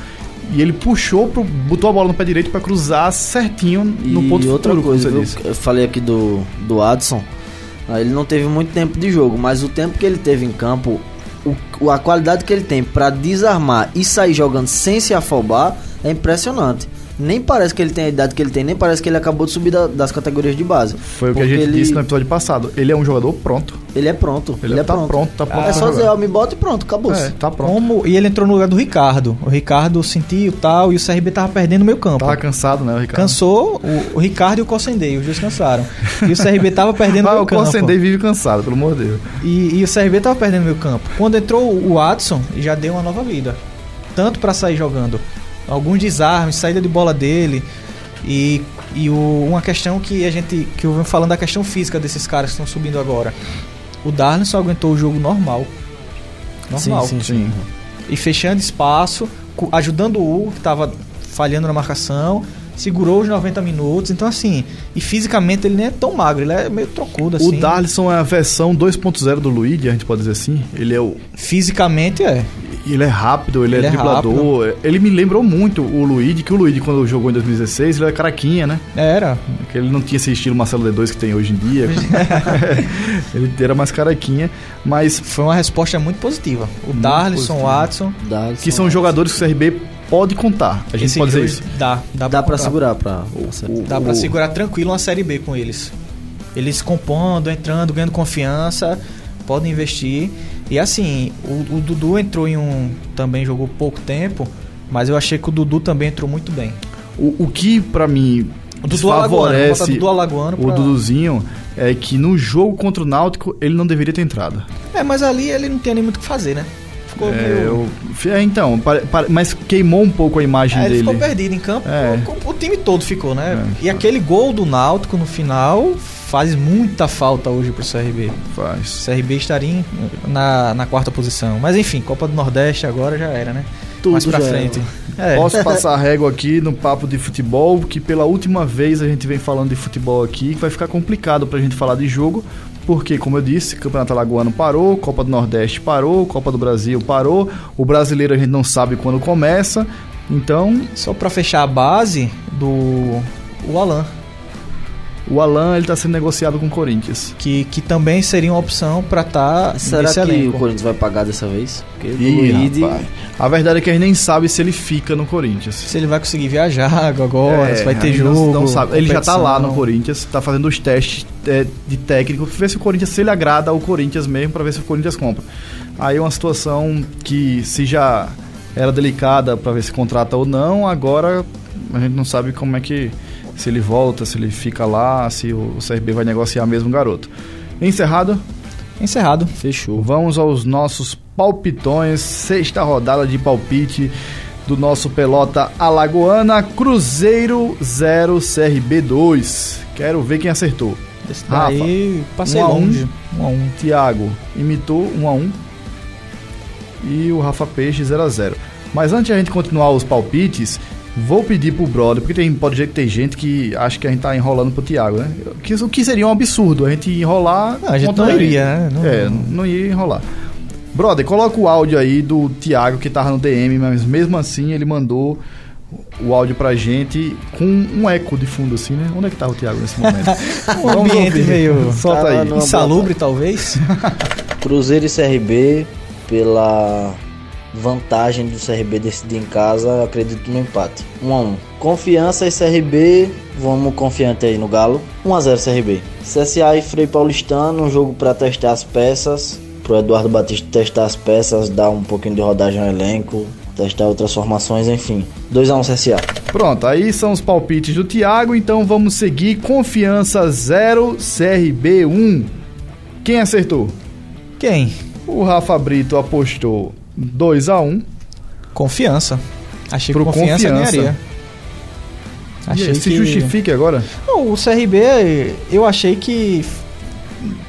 A: e ele puxou, pro, botou a bola no pé direito para cruzar certinho no
C: e
A: ponto
C: outra
A: futuro,
C: coisa, eu, eu falei aqui do, do Adson, ah, ele não teve muito tempo de jogo, mas o tempo que ele teve em campo, o, a qualidade que ele tem para desarmar e sair jogando sem se afobar é impressionante nem parece que ele tem a idade que ele tem, nem parece que ele acabou de subir da, das categorias de base.
A: Foi o que a gente ele... disse no episódio passado. Ele é um jogador pronto.
C: Ele é pronto.
A: Ele, ele é
C: tá
A: pronto. pronto tá pronto
C: é só dizer, ó, me bota e pronto, acabou. É,
A: tá pronto.
B: Como... E ele entrou no lugar do Ricardo. O Ricardo sentiu tal, e o CRB tava perdendo o meio campo.
A: Tava cansado, né, o Ricardo?
B: Cansou o, o Ricardo e o Cossendei, os dois cansaram. E o CRB tava perdendo (laughs) o meio campo.
A: o Cossendei vive cansado, pelo amor de Deus.
B: E, e o CRB tava perdendo o meio campo. Quando entrou o Watson, já deu uma nova vida. Tanto para sair jogando. Alguns desarmes, saída de bola dele. E, e o, uma questão que a gente. que eu venho falando da questão física desses caras que estão subindo agora. O Darlin só aguentou o jogo normal. Normal.
A: Sim, sim, sim.
B: E fechando espaço, ajudando o Hugo, que estava falhando na marcação segurou os 90 minutos. Então, assim, e fisicamente ele nem é tão magro, ele é meio trocudo, assim.
A: O Darlison é a versão 2.0 do Luigi, a gente pode dizer assim. Ele é o.
B: Fisicamente é.
A: Ele é rápido, ele, é ele é, é driblador. Rápido. Ele me lembrou muito o Luigi, que o Luigi, quando jogou em 2016, ele era caraquinha, né?
B: Era.
A: Que ele não tinha esse estilo Marcelo D2 que tem hoje em dia. (laughs) ele era mais caraquinha, mas.
B: Foi uma resposta muito positiva. O Darlison, o Watson.
A: Darlison, que são Watson. jogadores que o CRB pode contar. A gente Esse pode dizer isso.
B: Dá,
C: dá, dá para segurar para
B: dá para segurar tranquilo uma série B com eles. Eles compondo, entrando, ganhando confiança, podem investir. E assim, o, o Dudu entrou em um também jogou pouco tempo, mas eu achei que o Dudu também entrou muito bem.
A: O, o que para mim
B: o Dudu favorece Dudu Alagoano
A: pra... o Duduzinho é que no jogo contra o Náutico ele não deveria ter entrado.
B: É, mas ali ele não tinha nem muito o que fazer, né?
A: ficou é, meio... eu... é, então, mas queimou um pouco a imagem é,
B: dele.
A: Ele
B: ficou perdido em campo, é. o, o, time todo ficou, né? É, e aquele gol do Náutico no final faz muita falta hoje pro CRB.
A: Faz.
B: O CRB estaria na, na quarta posição. Mas enfim, Copa do Nordeste agora já era, né? Tudo Mais pra frente. (laughs)
A: É. Posso passar a régua aqui no papo de futebol, que pela última vez a gente vem falando de futebol aqui, que vai ficar complicado pra gente falar de jogo, porque, como eu disse, Campeonato Alagoano parou, Copa do Nordeste parou, Copa do Brasil parou, o brasileiro a gente não sabe quando começa, então.
B: Só para fechar a base do o Alan.
A: O Alan ele tá sendo negociado com o Corinthians.
B: Que, que também seria uma opção para estar tá
C: Será que elenco. o Corinthians vai pagar dessa vez?
A: Porque Ih, Luide... A verdade é que a gente nem sabe se ele fica no Corinthians.
B: Se ele vai conseguir viajar agora, é, se vai ter jogo.
A: Não, não sabe. Ele já tá lá no Corinthians, tá fazendo os testes é, de técnico, ver se o Corinthians se ele agrada ao Corinthians mesmo, para ver se o Corinthians compra. Aí é uma situação que se já era delicada para ver se contrata ou não, agora a gente não sabe como é que se ele volta, se ele fica lá, se o CRB vai negociar mesmo o garoto. Encerrado?
B: Encerrado.
A: Fechou. Vamos aos nossos palpitões, sexta rodada de palpite do nosso pelota alagoana, Cruzeiro 0 CRB 2. Quero ver quem acertou.
B: Esse Rafa, passei um longe.
A: 1 um a 1. Um. Thiago imitou 1 um a 1. E o Rafa Peixe 0 a 0. Mas antes de a gente continuar os palpites, Vou pedir pro brother, porque tem, pode ter gente que acha que a gente tá enrolando pro Thiago, né? Que, o que seria um absurdo a gente enrolar.
B: Não, a gente não iria, né? Não,
A: é, não ia enrolar. Brother, coloca o áudio aí do Thiago que tava no DM, mas mesmo assim ele mandou o áudio pra gente com um eco de fundo assim, né? Onde é que tava o Thiago nesse momento? (laughs)
B: um ambiente meio (laughs)
A: solta aí.
B: Insalubre, talvez. (laughs)
C: Cruzeiro e CRB, pela vantagem do CRB decidir em casa, acredito no empate. 1 a 1. Confiança e CRB, vamos confiante aí no Galo. 1 a 0 CRB. CSA e Frei Paulistano, um jogo para testar as peças, pro Eduardo Batista testar as peças, dar um pouquinho de rodagem ao elenco, testar outras formações, enfim. 2 a 1 CSA.
A: Pronto, aí são os palpites do Thiago, então vamos seguir Confiança 0, CRB 1. Quem acertou?
B: Quem?
A: O Rafa Brito apostou 2 a 1
B: Confiança. Achei
A: Pro
B: que confiança,
A: Confiança.
B: ganharia.
A: E aí, se justifique agora.
B: Não, o CRB, eu achei que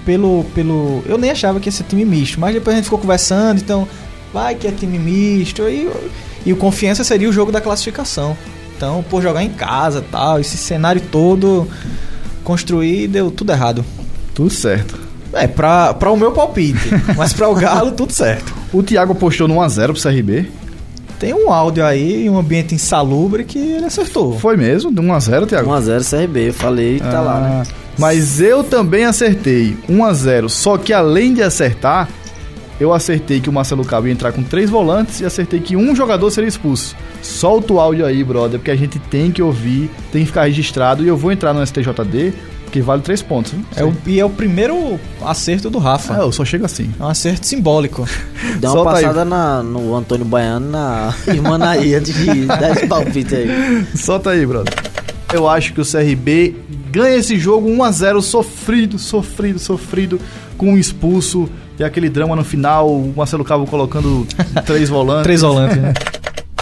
B: pelo pelo eu nem achava que ia ser time misto, mas depois a gente ficou conversando, então vai que é time misto e, e o confiança seria o jogo da classificação. Então, por jogar em casa, tal, esse cenário todo construir deu tudo errado.
A: Tudo certo.
B: É, pra, pra o meu palpite, (laughs) mas pra o Galo tudo certo.
A: O Thiago apostou no 1x0 pro CRB.
B: Tem um áudio aí, um ambiente insalubre que ele acertou.
A: Foi mesmo? De 1x0, Thiago?
C: 1x0 CRB, eu falei, tá lá, né?
A: Ah, Mas eu também acertei 1x0. Só que além de acertar, eu acertei que o Marcelo Cabo ia entrar com três volantes e acertei que um jogador seria expulso. Solta o áudio aí, brother, porque a gente tem que ouvir, tem que ficar registrado. E eu vou entrar no STJD, que vale três pontos.
B: É o, e é o primeiro acerto do Rafa.
A: Ah, eu só chego assim.
B: É um acerto simbólico. (laughs)
C: Dá uma
A: Solta aí.
C: passada na- no Antônio Baiano na (laughs) Irmanaí antes de dar esse palpite aí.
A: Solta aí, brother. Eu acho que o CRB ganha esse jogo 1x0 sofrido, sofrido, sofrido, com um expulso e aquele drama no final, o Marcelo Cabo colocando (laughs) três volantes.
B: Três volantes, né?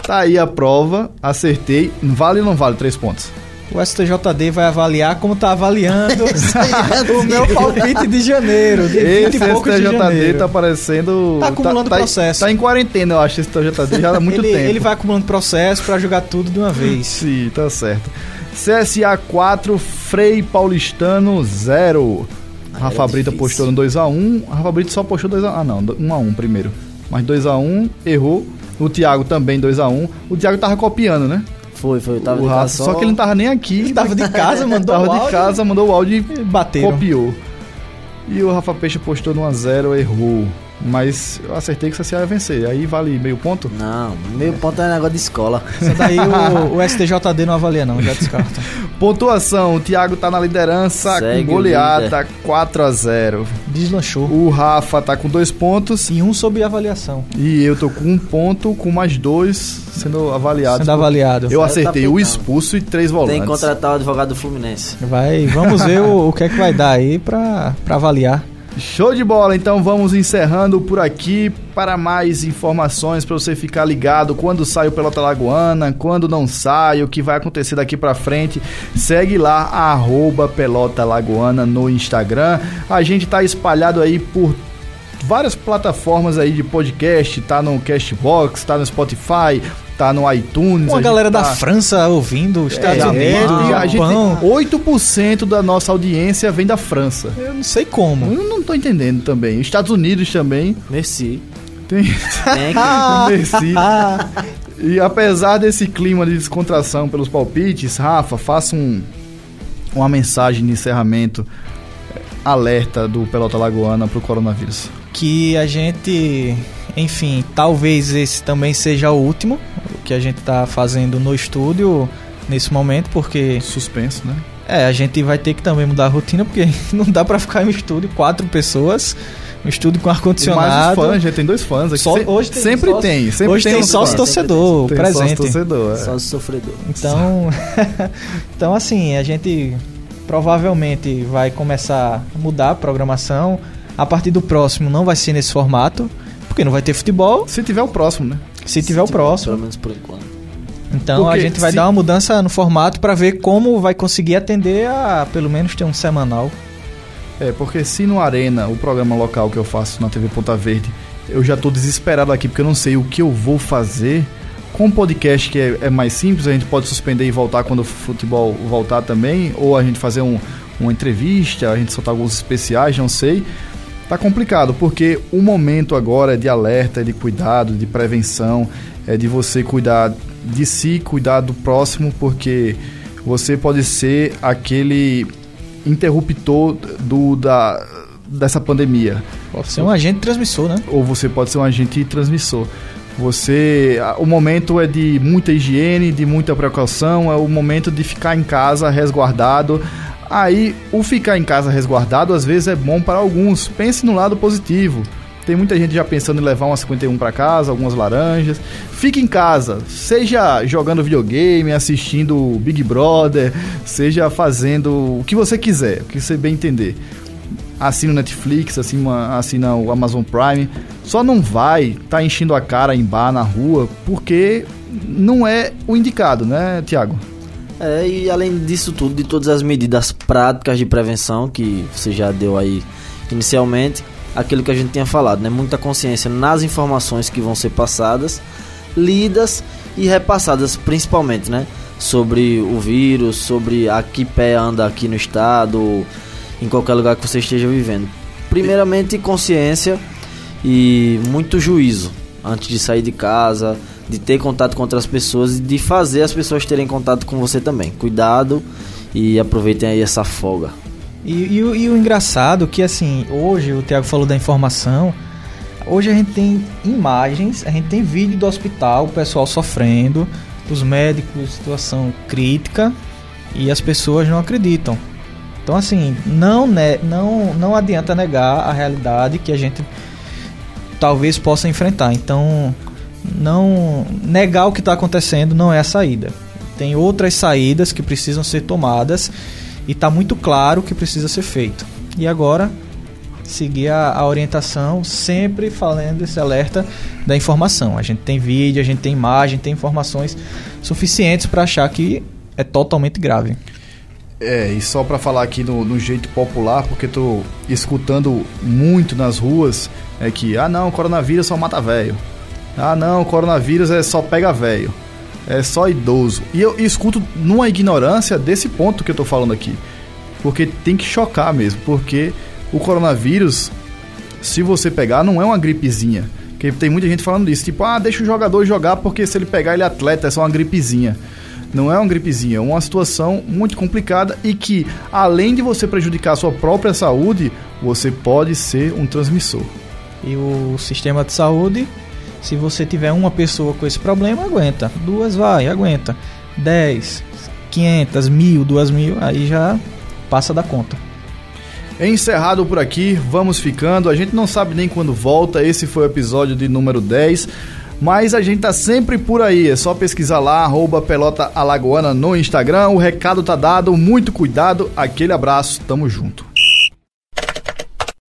A: Tá aí a prova, acertei. Vale ou não vale três pontos?
B: O STJD vai avaliar como tá avaliando o meu palpite de janeiro. De 20
A: Esse STJD
B: janeiro.
A: tá parecendo.
B: Tá acumulando
A: tá,
B: processo.
A: Tá em quarentena, eu acho, esse STJD já há muito
B: ele,
A: tempo.
B: ele vai acumulando processo pra jogar tudo de uma vez. (laughs)
A: Sim, tá certo. CSA 4, Frei Paulistano 0. Rafa
C: era
A: Brito
C: difícil.
A: apostou no 2x1. Rafa Brito só apostou 2x1. Ah, não, 1x1 primeiro. Mas 2x1, errou. O Thiago também 2x1. O Thiago tava copiando, né?
C: Foi, foi, eu tava
A: o
C: de
A: Rafa,
C: casa
A: só... que ele não tava nem aqui.
B: Ele tava de casa, mandou
A: tava
B: o
A: de
B: áudio
A: casa, mandou o áudio
B: e bateram.
A: copiou. E o Rafa Peixe apostou no 1x0, errou. Mas eu acertei que o CSA ia vencer. Aí vale meio ponto?
C: Não, meio ponto é negócio de escola.
B: Isso daí o, o STJD não avalia não, já descarta. (laughs)
A: Pontuação: o Thiago tá na liderança
C: Segue
A: com
C: o
A: goleada 4x0.
B: Deslanchou.
A: O Rafa tá com dois pontos.
B: E um sob avaliação.
A: E eu tô com um ponto, com mais dois sendo avaliados.
B: Sendo avaliado.
A: Eu
C: Tá
A: acertei o expulso e três volantes.
C: Tem que contratar o advogado do Fluminense.
B: Vai, vamos ver o, o que é que vai dar aí pra, pra avaliar.
A: Show de bola, então vamos encerrando por aqui. Para mais informações, para você ficar ligado quando sai o Pelota Lagoana, quando não sai, o que vai acontecer daqui para frente, segue lá, arroba Pelota Lagoana no Instagram. A gente tá espalhado aí por várias plataformas aí de podcast, tá no Castbox, tá no Spotify, tá no iTunes.
B: Uma
A: a gente
B: galera da
A: tá-
B: França ouvindo, Estados
A: É,
B: Unidos,
A: gente
B: Japão.
A: tem 8% da nossa audiência vem da França.
B: Eu não sei como.
A: Eu não tô entendendo também. Estados Unidos também
C: Merci.
A: tem. (laughs) Merci. (laughs) E apesar desse clima de descontração pelos palpites, Rafa, faça um, uma mensagem de encerramento eh, alerta do Pelota Lagoana pro coronavírus.
B: Que a gente, enfim, talvez esse também seja o último que a gente tá fazendo no estúdio nesse momento, porque
A: Suspenso, né?
B: é, a gente vai ter que também mudar a rotina, porque (laughs) não dá pra ficar em um estúdio quatro pessoas, um estúdio com
A: E mais os
B: ar-condicionado.
A: fãs, já tem dois fãs aqui.
B: Só- hoje tem
A: sempre
B: sócio-
A: tem, sempre
B: Hoje
A: tem,
B: tem sócio torcedor
A: Tem
B: presente.
A: sócio torcedor, é.
C: Só o sofredor.
B: Então, (laughs) então assim, a gente provavelmente vai começar a mudar a programação. A partir do próximo não vai ser nesse formato, porque não vai ter futebol,
A: Se tiver o próximo, né?
B: Se tiver o próximo.
C: Pelo menos por enquanto.
B: Então a
A: Porque
B: gente vai
A: se-
B: dar uma mudança no formato para ver como vai conseguir atender a pelo menos ter um semanal.
A: É, porque se no Arena, o programa local que eu faço na TV Ponta Verde, eu já tô desesperado aqui porque eu não sei o que eu vou fazer. Com o podcast que é, é mais simples, a gente pode suspender e voltar quando o futebol voltar também, ou a gente fazer um- uma entrevista, a gente soltar alguns especiais, não sei. Tá complicado, porque o momento agora é de alerta, é de cuidado, de prevenção, é de você cuidar de si, cuidar do próximo, porque você pode ser aquele interruptor do, da, dessa pandemia.
B: Pode ser um agente transmissor, né?
A: Ou você pode ser um agente transmissor. Você, o momento é de muita higiene, de muita precaução, é o momento de ficar em casa resguardado. Aí, o ficar em casa resguardado às vezes é bom para alguns. Pense no lado positivo. Tem muita gente já pensando em levar uma 51 para casa, algumas laranjas. Fique em casa, seja jogando videogame, assistindo Big Brother, seja fazendo o que você quiser, o que você bem entender. Assina o Netflix, assina, assina o Amazon Prime. Só não vai tá enchendo a cara em bar, na rua, porque não é o indicado, né, Tiago?
C: É, e além disso tudo, de todas as medidas práticas de prevenção que você já deu aí inicialmente, aquilo que a gente tinha falado, né? Muita consciência nas informações que vão ser passadas, lidas e repassadas principalmente, né? Sobre o vírus, sobre a que pé anda aqui no estado, em qualquer lugar que você esteja vivendo. Primeiramente, consciência e muito juízo antes de sair de casa, de ter contato com outras pessoas e de fazer as pessoas terem contato com você também. Cuidado e aproveitem aí essa folga.
B: E, e, e o engraçado que assim, hoje o Tiago falou da informação, hoje a gente tem imagens, a gente tem vídeo do hospital, o pessoal sofrendo, os médicos, situação crítica, e as pessoas não acreditam. Então assim, não, não, não adianta negar a realidade que a gente talvez possa enfrentar. Então, não negar o que está acontecendo não é a saída. Tem outras saídas que precisam ser tomadas e está muito claro que precisa ser feito. E agora, seguir a, a, orientação, sempre falando esse alerta da informação. A gente tem vídeo, a gente tem imagem, tem informações suficientes para achar que é totalmente grave.
A: É, e só para falar aqui no, no, jeito popular, porque tô escutando muito nas ruas, é que, ah não, coronavírus só mata velho. Ah não, coronavírus é só pega velho é só idoso. E eu escuto numa ignorância desse ponto que eu tô falando aqui. Porque tem que chocar mesmo, porque o coronavírus, se você pegar, não é uma gripezinha. Porque tem muita gente falando disso, tipo, ah, deixa o jogador jogar porque se ele pegar ele é atleta, é só uma gripezinha. Não é uma gripezinha, é uma situação muito complicada e que, além de você prejudicar a sua própria saúde, você pode ser um transmissor.
B: E o sistema de saúde se você tiver uma pessoa com esse problema, aguenta. Duas vai, aguenta. Dez, quinhentas, mil, duas mil, aí já passa da conta.
A: Encerrado por aqui, vamos ficando. A gente não sabe nem quando volta. Esse foi o episódio de número 10. Mas a gente tá sempre por aí. É só pesquisar lá, arroba Pelota Alagoana no Instagram. O recado tá dado. Muito cuidado. Aquele abraço. Tamo junto.